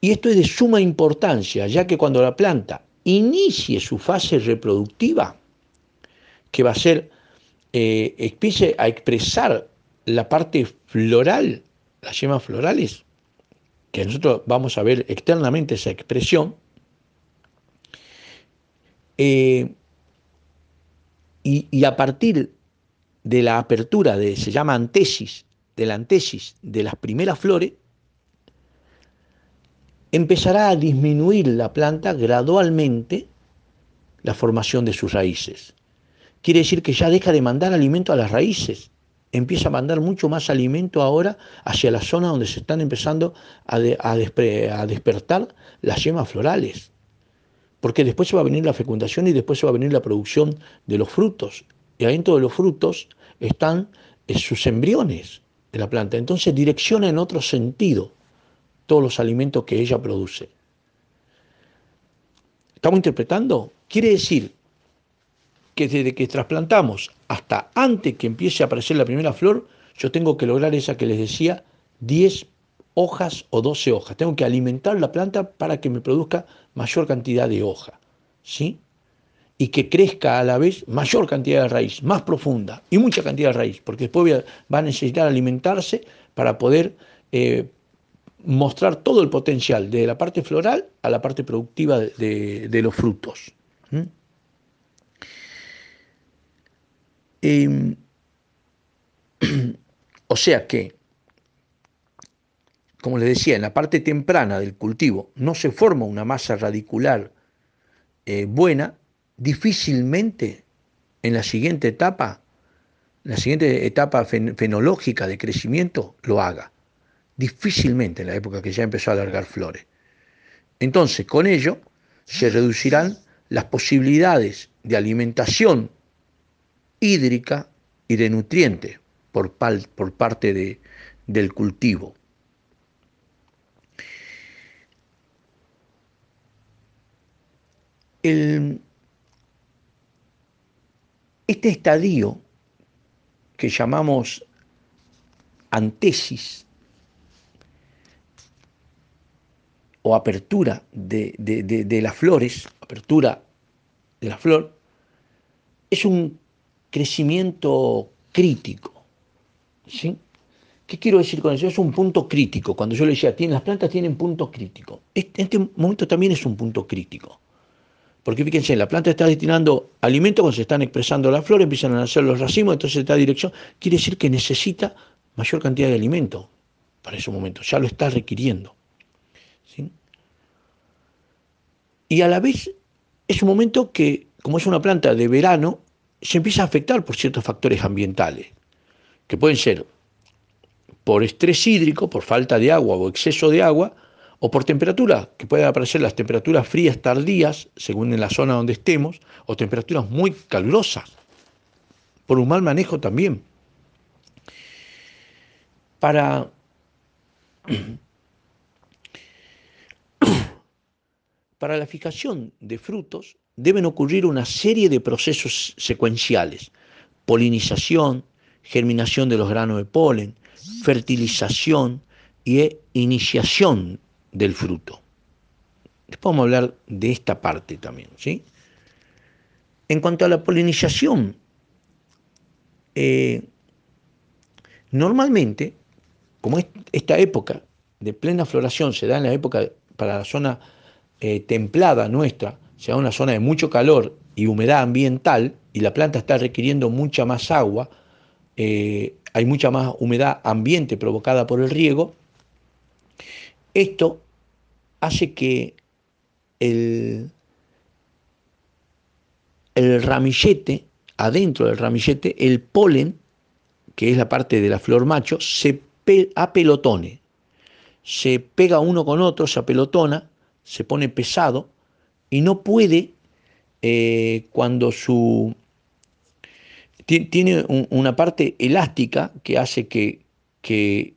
Speaker 1: Y esto es de suma importancia, ya que cuando la planta inicie su fase reproductiva, que va a ser, eh, empiece a expresar la parte floral las yemas florales, que nosotros vamos a ver externamente esa expresión, eh, y, a partir de la apertura de, se llama antesis, de la antesis de las primeras flores, empezará a disminuir la planta gradualmente la formación de sus raíces. Quiere decir que ya deja de mandar alimento a las raíces empieza a mandar mucho más alimento ahora hacia la zona donde se están empezando a, despertar las yemas florales. Porque después se va a venir la fecundación y después se va a venir la producción de los frutos. Y adentro de los frutos están eh, sus embriones de la planta. Entonces direcciona en otro sentido todos los alimentos que ella produce. ¿Estamos interpretando? Quiere decir que desde que trasplantamos hasta antes que empiece a aparecer la primera flor, yo tengo que lograr esa que les decía, 10 hojas o 12 hojas. Tengo que alimentar la planta para que me produzca mayor cantidad de hoja, ¿sí? Y que crezca a la vez mayor cantidad de raíz, más profunda y mucha cantidad de raíz, porque después va a necesitar alimentarse para poder eh, mostrar todo el potencial de la parte floral a la parte productiva de, los frutos. Em, o sea que, como les decía, en la parte temprana del cultivo no se forma una masa radicular eh, buena, difícilmente en la siguiente etapa, la siguiente etapa fenológica de crecimiento, lo haga. Difícilmente en la época que ya empezó a alargar flores. Entonces, con ello se reducirán las posibilidades de alimentación hídrica y de nutrientes por, por parte de, del cultivo. este estadio que llamamos antesis o apertura de, de las flores, apertura de la flor, es un crecimiento crítico. ¿sí? ¿Qué quiero decir con eso? Es un punto crítico. Cuando yo le decía, las plantas tienen punto crítico. Este, este momento también es un punto crítico. Porque fíjense, la planta está destinando alimento cuando se están expresando las flores, empiezan a nacer los racimos, entonces está dirección. Quiere decir que necesita mayor cantidad de alimento para ese momento, ya lo está requiriendo. Y a la vez es un momento que, como es una planta de verano, se empieza a afectar por ciertos factores ambientales, que pueden ser por estrés hídrico, por falta de agua o exceso de agua, o por temperatura, que pueden aparecer las temperaturas frías tardías, según en la zona donde estemos, o temperaturas muy calurosas, por un mal manejo también. Para, para la fijación de frutos deben ocurrir una serie de procesos secuenciales, polinización, germinación de los granos de polen, fertilización y iniciación del fruto. Después vamos a hablar de esta parte también. ¿sí? En cuanto a la polinización, eh, normalmente, como esta época de plena floración se da en la época para la zona eh, templada nuestra, se da una zona de mucho calor y humedad ambiental, y la planta está requiriendo mucha más agua, eh, hay mucha más humedad ambiente provocada por el riego, esto hace que el, el ramillete, adentro del ramillete, el polen, que es la parte de la flor macho, se apelotone, se pega uno con otro, se apelotona, se pone pesado y no puede, eh, cuando su... Tiene una parte elástica que hace que, que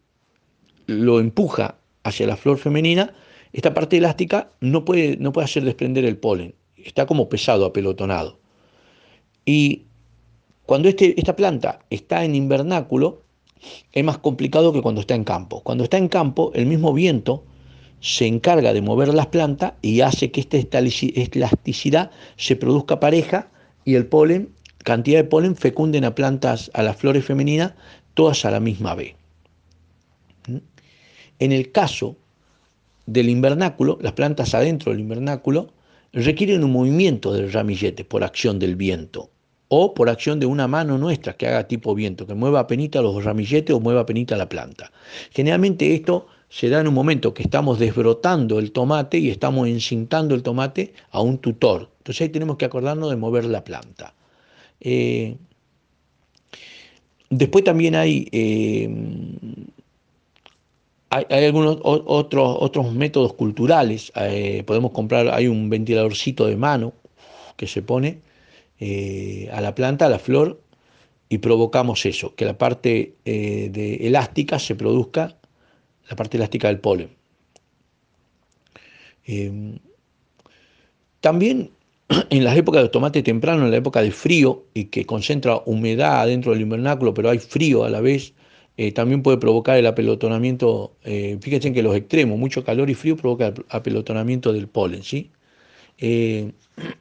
Speaker 1: lo empuja hacia la flor femenina, esta parte elástica no puede, no puede hacer desprender el polen, está como pesado, apelotonado. Y cuando este, esta planta está en invernáculo, es más complicado que cuando está en campo. Cuando está en campo, el mismo viento se encarga de mover las plantas y hace que esta elasticidad se produzca pareja y el polen, cantidad de polen, fecunden a plantas, a las flores femeninas, todas a la misma vez. ¿Mm? En el caso del invernáculo, las plantas adentro del invernáculo, requieren un movimiento del ramillete por acción del viento o por acción de una mano nuestra que haga tipo viento, que mueva penita los ramilletes o mueva penita la planta. Generalmente esto se da en un momento que estamos desbrotando el tomate y estamos encintando el tomate a un tutor. Entonces ahí tenemos que acordarnos de mover la planta. Eh, después también hay eh, hay, algunos otros, otros métodos culturales. Eh, podemos comprar, hay un ventiladorcito de mano que se pone a la planta, a la flor, y provocamos eso, que la parte de elástica se produzca, la parte elástica del polen. Em, también en las épocas de tomate temprano, en la época de frío y que concentra humedad dentro del invernáculo, pero hay frío a la vez, eh, también puede provocar el apelotonamiento, eh, fíjense que los extremos, mucho calor y frío, provoca el apelotonamiento del polen, ¿sí? Eh,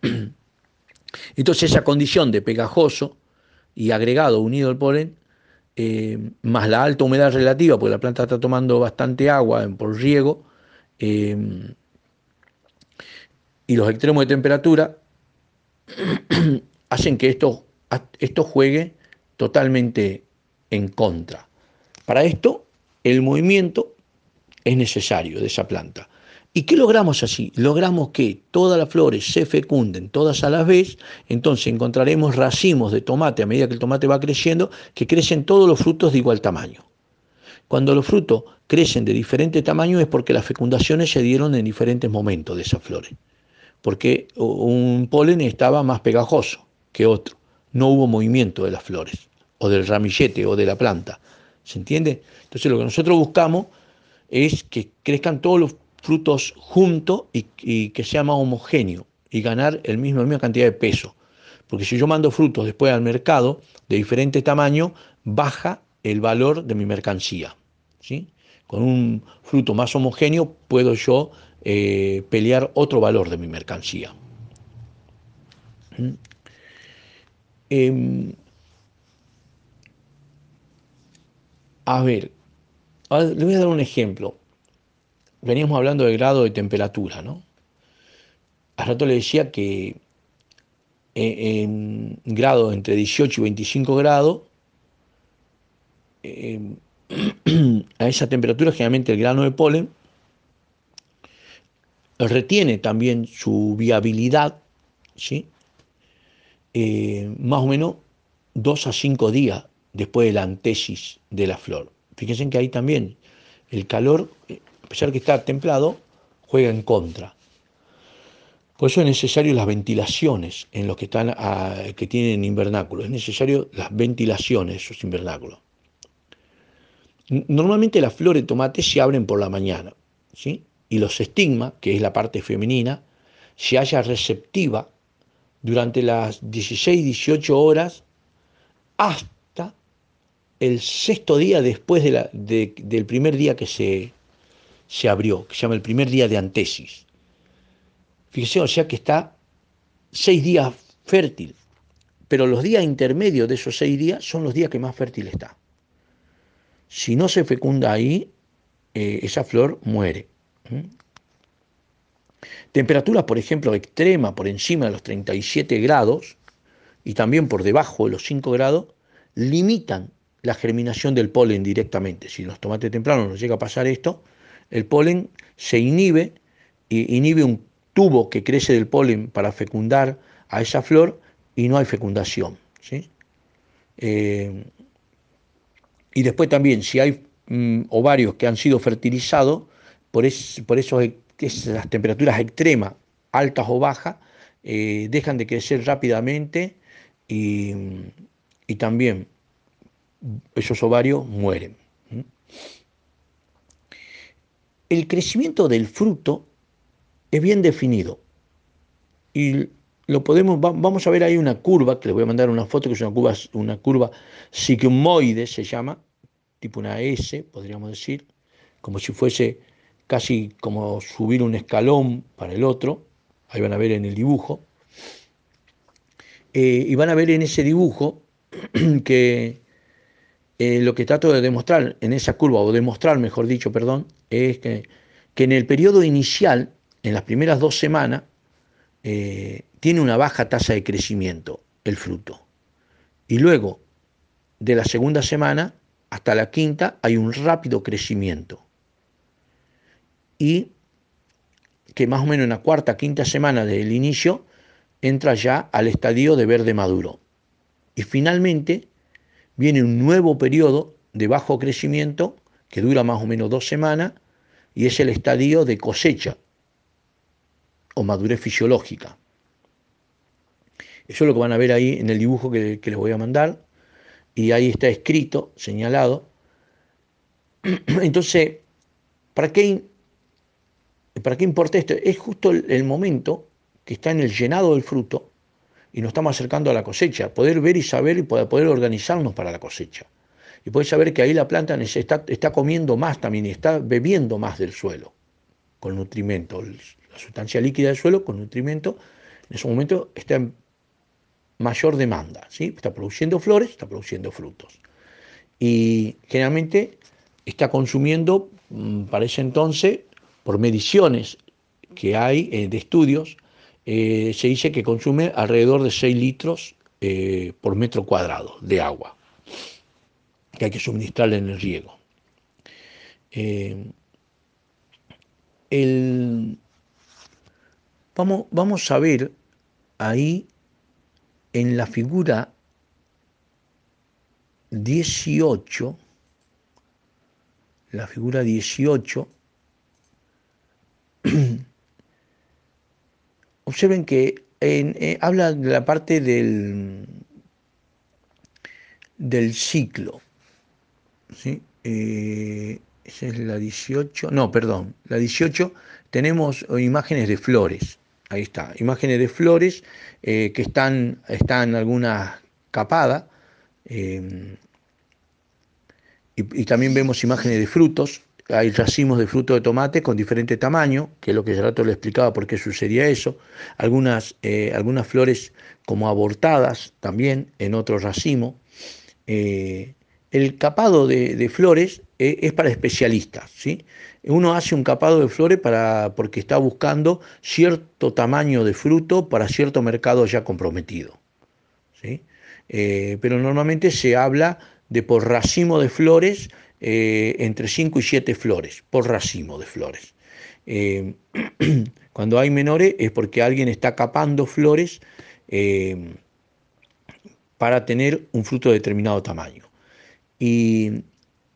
Speaker 1: entonces esa condición de pegajoso y agregado unido al polen, más la alta humedad relativa, porque la planta está tomando bastante agua por riego, y los extremos de temperatura, hacen que esto, esto juegue totalmente en contra. Para esto, el movimiento es necesario de esa planta. ¿Y qué logramos así? Logramos que todas las flores se fecunden todas a la vez, entonces encontraremos racimos de tomate a medida que el tomate va creciendo, que crecen todos los frutos de igual tamaño. Cuando los frutos crecen de diferente tamaño es porque las fecundaciones se dieron en diferentes momentos de esas flores, porque un polen estaba más pegajoso que otro, no hubo movimiento de las flores, o del ramillete, o de la planta. ¿Se entiende? Entonces lo que nosotros buscamos es que crezcan todos los frutos juntos y, que sea más homogéneo y ganar el mismo, la misma cantidad de peso. Porque si yo mando frutos después al mercado de diferente tamaño, baja el valor de mi mercancía. ¿sí? Con un fruto más homogéneo puedo yo eh, pelear otro valor de mi mercancía. ¿Mm? Em, a ver, Ahora le voy a dar un ejemplo. Veníamos hablando del grado de temperatura, ¿no? Al rato le decía que eh, en grado entre 18 y 25 grados, eh, a esa temperatura generalmente el grano de polen retiene también su viabilidad, ¿sí? Eh, más o menos dos a cinco días después de la antesis de la flor. Fíjense que ahí también el calor, a pesar que está templado, juega en contra. Por eso es necesario las ventilaciones en los que, están que tienen invernáculos. Es necesario las ventilaciones de esos invernáculos. Normalmente las flores de tomate se abren por la mañana, ¿sí? y los estigmas, que es la parte femenina, se halla receptiva durante las 16-18 horas hasta el sexto día después del primer día que se, se abrió, que se llama el primer día de antesis. Fíjese, o sea que está seis días fértil, pero los días intermedios de esos seis días son los días que más fértil está. Si no se fecunda ahí, eh, esa flor muere. Temperaturas, por ejemplo, extrema por encima de los 37 grados y también por debajo de los 5 grados, limitan la germinación del polen directamente. Si los tomates tempranos nos llega a pasar esto, el polen se inhibe, inhibe un tubo que crece del polen para fecundar a esa flor y no hay fecundación. ¿sí? Eh, y después también, si hay mm, ovarios que han sido fertilizados, por, por eso las temperaturas extremas, altas o bajas, eh, dejan de crecer rápidamente y, también esos ovarios mueren. El crecimiento del fruto es bien definido. Y lo podemos, vamos a ver ahí una curva, que les voy a mandar una foto, que es una curva, una curva sigmoide, se llama, tipo una S, podríamos decir, como si fuese casi como subir un escalón para el otro, ahí van a ver en el dibujo, eh, y van a ver en ese dibujo que eh, lo que trato de demostrar en esa curva, o demostrar, mejor dicho, perdón, es que, que en el periodo inicial, en las primeras dos semanas, eh, tiene una baja tasa de crecimiento el fruto. Y luego, de la segunda semana hasta la quinta, hay un rápido crecimiento y que más o menos en la cuarta, quinta semana del inicio entra ya al estadio de verde maduro. Y finalmente viene un nuevo periodo de bajo crecimiento que dura más o menos dos semanas y es el estadio de cosecha o madurez fisiológica. Eso es lo que van a ver ahí en el dibujo que, les voy a mandar y ahí está escrito, señalado. Entonces, ¿para qué ¿Para qué importa esto? Es justo el, momento que está en el llenado del fruto y nos estamos acercando a la cosecha, poder ver y saber y poder organizarnos para la cosecha. Y poder saber que ahí la planta está, está comiendo más también está bebiendo más del suelo, con nutrimento. La sustancia líquida del suelo con nutrimento en ese momento está en mayor demanda, ¿sí? está produciendo flores, está produciendo frutos. Y generalmente está consumiendo, mm, para ese entonces, por mediciones que hay eh, de estudios, eh, se dice que consume alrededor de 6 litros eh, por metro cuadrado de agua que hay que suministrarle en el riego. vamos, vamos a ver ahí en la figura 18, la figura 18, observen que eh, habla de la parte del, del ciclo. Eh, esa es la 18, no, perdón, la 18 tenemos imágenes de flores. Ahí está, imágenes de flores eh, que están, están algunas capadas. y, y, también vemos imágenes de frutos hay racimos de fruto de tomate con diferente tamaño, que es lo que ya rato le explicaba por qué sucedía eso, algunas, eh, algunas flores como abortadas también en otro racimo, eh, El capado de, flores eh, es para especialistas, ¿sí? Uno hace un capado de flores para, porque está buscando cierto tamaño de fruto para cierto mercado ya comprometido, ¿sí? Eh, pero normalmente se habla de por racimo de flores eh, entre 5 y 7 flores, por racimo de flores. cuando hay menores es porque alguien está capando flores para tener un fruto de determinado tamaño. Y,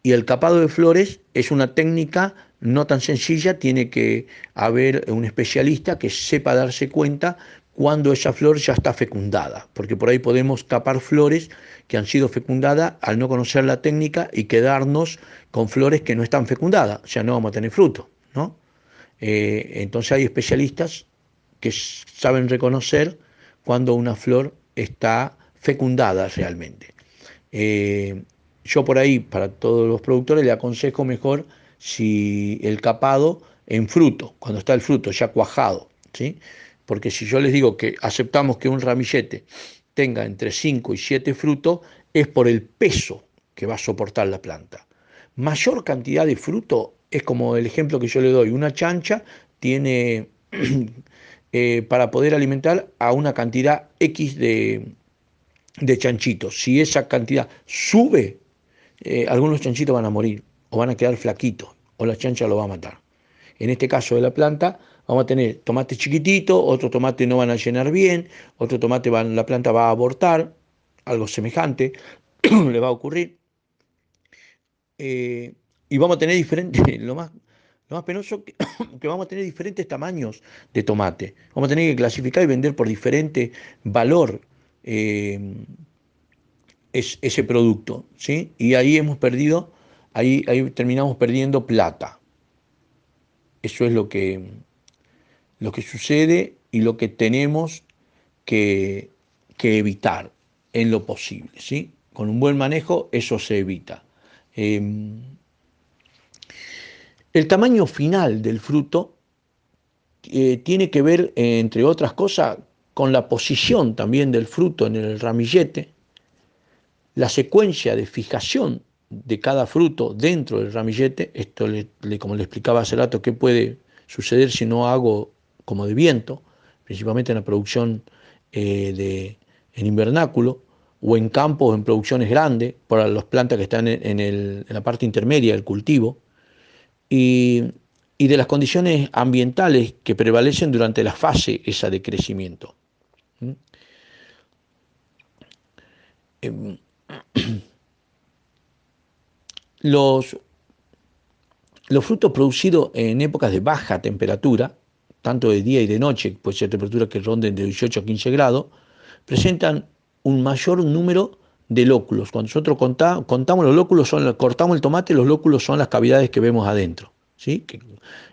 Speaker 1: el capado de flores es una técnica no tan sencilla, tiene que haber un especialista que sepa darse cuenta cuando esa flor ya está fecundada, porque por ahí podemos capar flores que han sido fecundadas al no conocer la técnica y quedarnos con flores que no están fecundadas, o sea, no vamos a tener fruto, ¿no? Eh, entonces hay especialistas que saben reconocer cuando una flor está fecundada realmente. Eh, yo por ahí, para todos los productores, le aconsejo mejor si el capado en fruto, cuando está el fruto ya cuajado, ¿sí? Porque si yo les digo que aceptamos que un ramillete tenga entre 5 y 7 frutos, es por el peso que va a soportar la planta. Mayor cantidad de fruto es como el ejemplo que yo le doy, una chancha tiene eh, para poder alimentar a una cantidad X de, de chanchitos. Si esa cantidad sube, eh, algunos chanchitos van a morir o van a quedar flaquitos o la chancha lo va a matar. En este caso de la planta vamos a tener tomates chiquititos, otro tomate no van a llenar bien, otro tomate van, la planta va a abortar, algo semejante le va a ocurrir. Eh, y vamos a tener diferentes, lo más, lo más penoso que, que, vamos a tener diferentes tamaños de tomate. Vamos a tener que clasificar y vender por diferente valor. Eh, es, ese producto, ¿sí? Y ahí hemos perdido, ahí, ahí terminamos perdiendo plata. Eso es lo que, lo que sucede y lo que tenemos que, evitar en lo posible, ¿sí? Con un buen manejo eso se evita. Em, el tamaño final del fruto eh, tiene que ver, entre otras cosas, con la posición también del fruto en el ramillete, la secuencia de fijación de cada fruto dentro del ramillete, esto como le explicaba hace rato, qué puede suceder si no hago como de viento, principalmente en la producción eh, de, en invernáculo o en campos en producciones grandes, para las plantas que están en, la parte intermedia del cultivo, y, y, de las condiciones ambientales que prevalecen durante la fase esa de crecimiento. ¿Mm? Em, los, frutos producidos en épocas de baja temperatura, tanto de día y de noche, puede ser temperatura que ronden de 18 a 15 grados, presentan un mayor número de lóculos. Cuando nosotros contamos, los lóculos, son, cortamos el tomate, los lóculos son las cavidades que vemos adentro. ¿sí?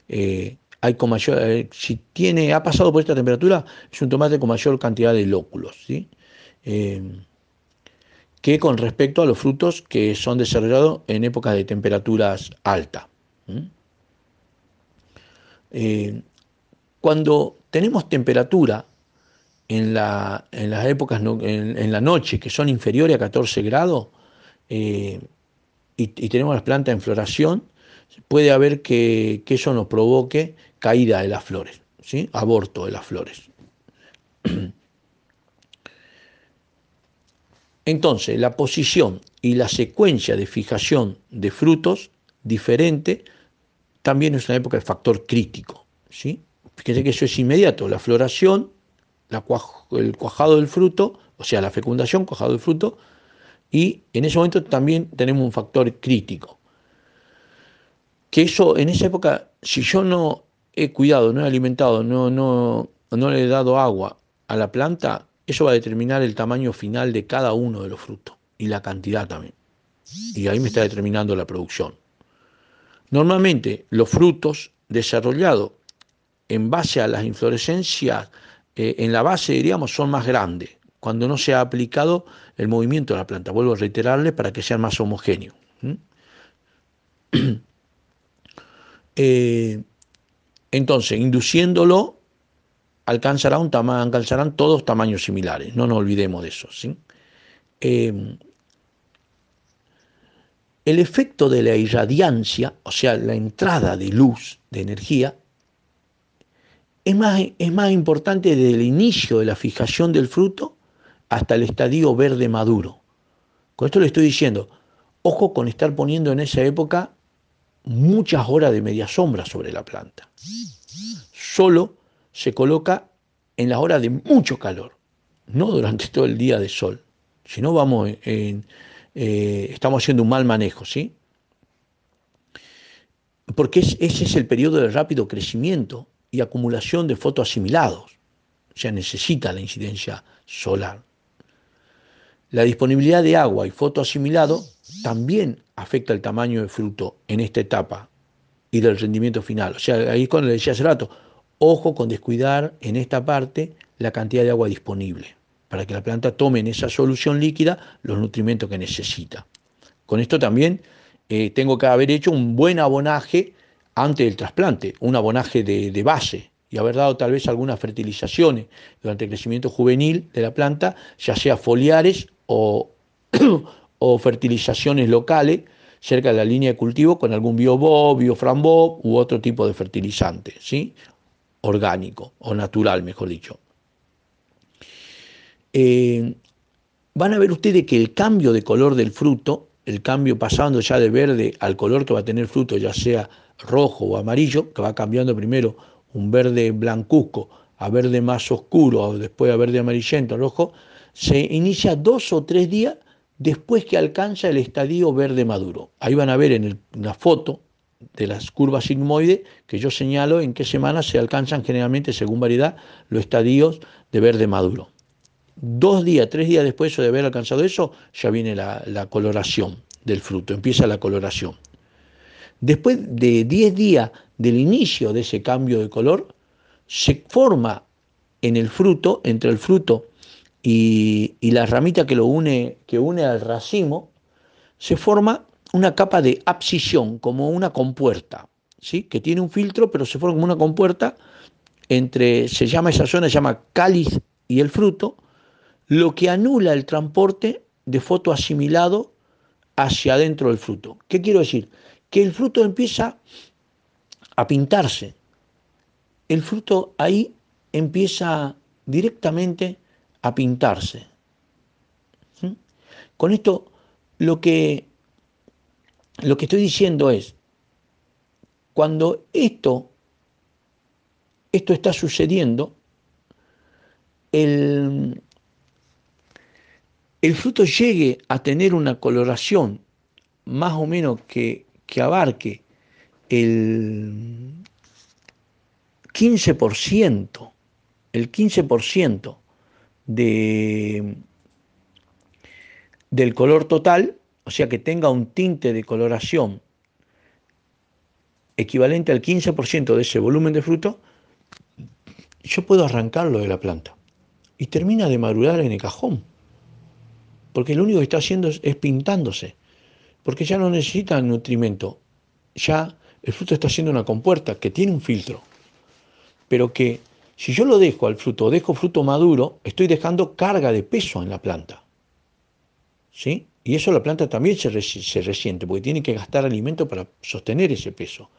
Speaker 1: Eh, hay eh, si tiene, ha pasado por esta temperatura, es un tomate con mayor cantidad de lóculos. ¿sí? Eh, que con respecto a los frutos que son desarrollados en épocas de temperaturas altas. Eh, cuando tenemos temperatura en, la, en las épocas, en, la noche, que son inferiores a 14 grados, eh, y, tenemos las plantas en floración, puede haber que, que, eso nos provoque caída de las flores, ¿sí? aborto de las flores. Entonces, la posición y la secuencia de fijación de frutos diferente también es una época de factor crítico. ¿sí? Fíjense que eso es inmediato, la floración, el cuajado del fruto, o sea, la fecundación, cuajado del fruto, y en ese momento también tenemos un factor crítico. Que eso, en esa época, si yo no he cuidado, no he alimentado, no, no, no le he dado agua a la planta, eso va a determinar el tamaño final de cada uno de los frutos y la cantidad también. Y ahí me está determinando la producción. Normalmente los frutos desarrollados en base a las inflorescencias, eh, en la base diríamos, son más grandes, cuando no se ha aplicado el movimiento de la planta. Vuelvo a reiterarle para que sean más homogéneos. Eh, entonces, induciéndolo alcanzarán todos tamaños similares, no nos olvidemos de eso. ¿sí? Em, el efecto de la irradiancia, o sea, la entrada de luz, de energía, es más, es más importante desde el inicio de la fijación del fruto hasta el estadio verde maduro. Con esto le estoy diciendo, ojo con estar poniendo en esa época muchas horas de media sombra sobre la planta. Solo se coloca en las horas de mucho calor, no durante todo el día de sol. Si no, vamos eh, estamos haciendo un mal manejo, ¿sí? Porque ese es el periodo de rápido crecimiento y acumulación de fotoasimilados. O sea, necesita la incidencia solar. La disponibilidad de agua y fotoasimilado también afecta el tamaño del fruto en esta etapa y del rendimiento final. O sea, ahí cuando le decía hace rato, ojo con descuidar en esta parte la cantidad de agua disponible para que la planta tome en esa solución líquida los nutrimentos que necesita. Con esto también eh, tengo que haber hecho un buen abonaje antes del trasplante, un abonaje de, base y haber dado tal vez algunas fertilizaciones durante el crecimiento juvenil de la planta, ya sea foliares o, o fertilizaciones locales cerca de la línea de cultivo con algún biobob, bioframbob u otro tipo de fertilizante, ¿sí? Orgánico o natural, mejor dicho. Eh, van a ver ustedes que el cambio de color del fruto, el cambio pasando ya de verde al color que va a tener el fruto, ya sea rojo o amarillo, que va cambiando primero un verde blancuzco a verde más oscuro, o después a verde amarillento, rojo, se inicia dos o tres días después que alcanza el estadio verde maduro. Ahí van a ver en, la foto de las curvas sigmoides que yo señalo en qué semana se alcanzan generalmente, según variedad, los estadios de verde maduro dos días, tres días después de haber alcanzado eso, ya viene la, coloración del fruto, empieza la coloración. Después de diez días del inicio de ese cambio de color, se forma en el fruto, entre el fruto y, la ramita que lo une, que une al racimo, se forma una capa de abscisión, como una compuerta, ¿sí? que tiene un filtro, pero se forma como una compuerta entre, se llama esa zona, se llama cáliz y el fruto, lo que anula el transporte de foto asimilado hacia adentro del fruto. ¿Qué quiero decir? Que el fruto empieza a pintarse. El fruto ahí empieza directamente a pintarse. Con esto lo que, lo que estoy diciendo es, cuando esto, esto está sucediendo, el, el fruto llegue a tener una coloración más o menos que, abarque el 15%, el 15% de, del color total, o sea que tenga un tinte de coloración equivalente al 15% de ese volumen de fruto, yo puedo arrancarlo de la planta. Y termina de madurar en el cajón. Porque lo único que está haciendo es, pintándose, porque ya no necesita nutrimento, ya el fruto está haciendo una compuerta que tiene un filtro, pero que si yo lo dejo al fruto, dejo fruto maduro, estoy dejando carga de peso en la planta. ¿Sí? Y eso la planta también se, resiente, porque tiene que gastar alimento para sostener ese peso.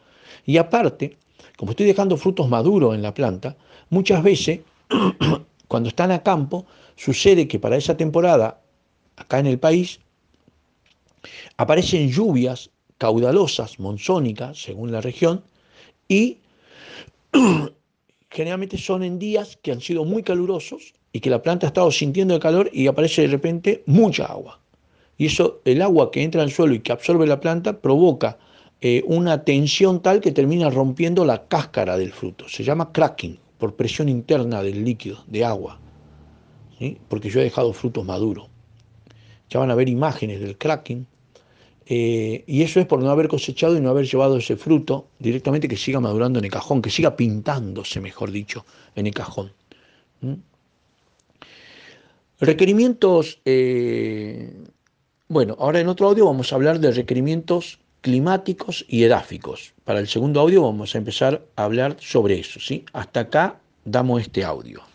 Speaker 1: Y aparte, como estoy dejando frutos maduros en la planta, muchas veces, cuando están a campo, sucede que para esa temporada acá en el país, aparecen lluvias caudalosas, monzónicas, según la región, y generalmente son en días que han sido muy calurosos y que la planta ha estado sintiendo el calor y aparece de repente mucha agua. Y eso, el agua que entra al suelo y que absorbe la planta, provoca eh, una tensión tal que termina rompiendo la cáscara del fruto. Se llama cracking, por presión interna del líquido, de agua. Porque yo he dejado frutos maduros ya van a ver imágenes del cracking, eh, y eso es por no haber cosechado y no haber llevado ese fruto directamente que siga madurando en el cajón, que siga pintándose, mejor dicho, en el cajón. Requerimientos, eh, bueno, ahora en otro audio vamos a hablar de requerimientos climáticos y edáficos. Para el segundo audio vamos a empezar a hablar sobre eso, ¿sí? Hasta acá damos este audio.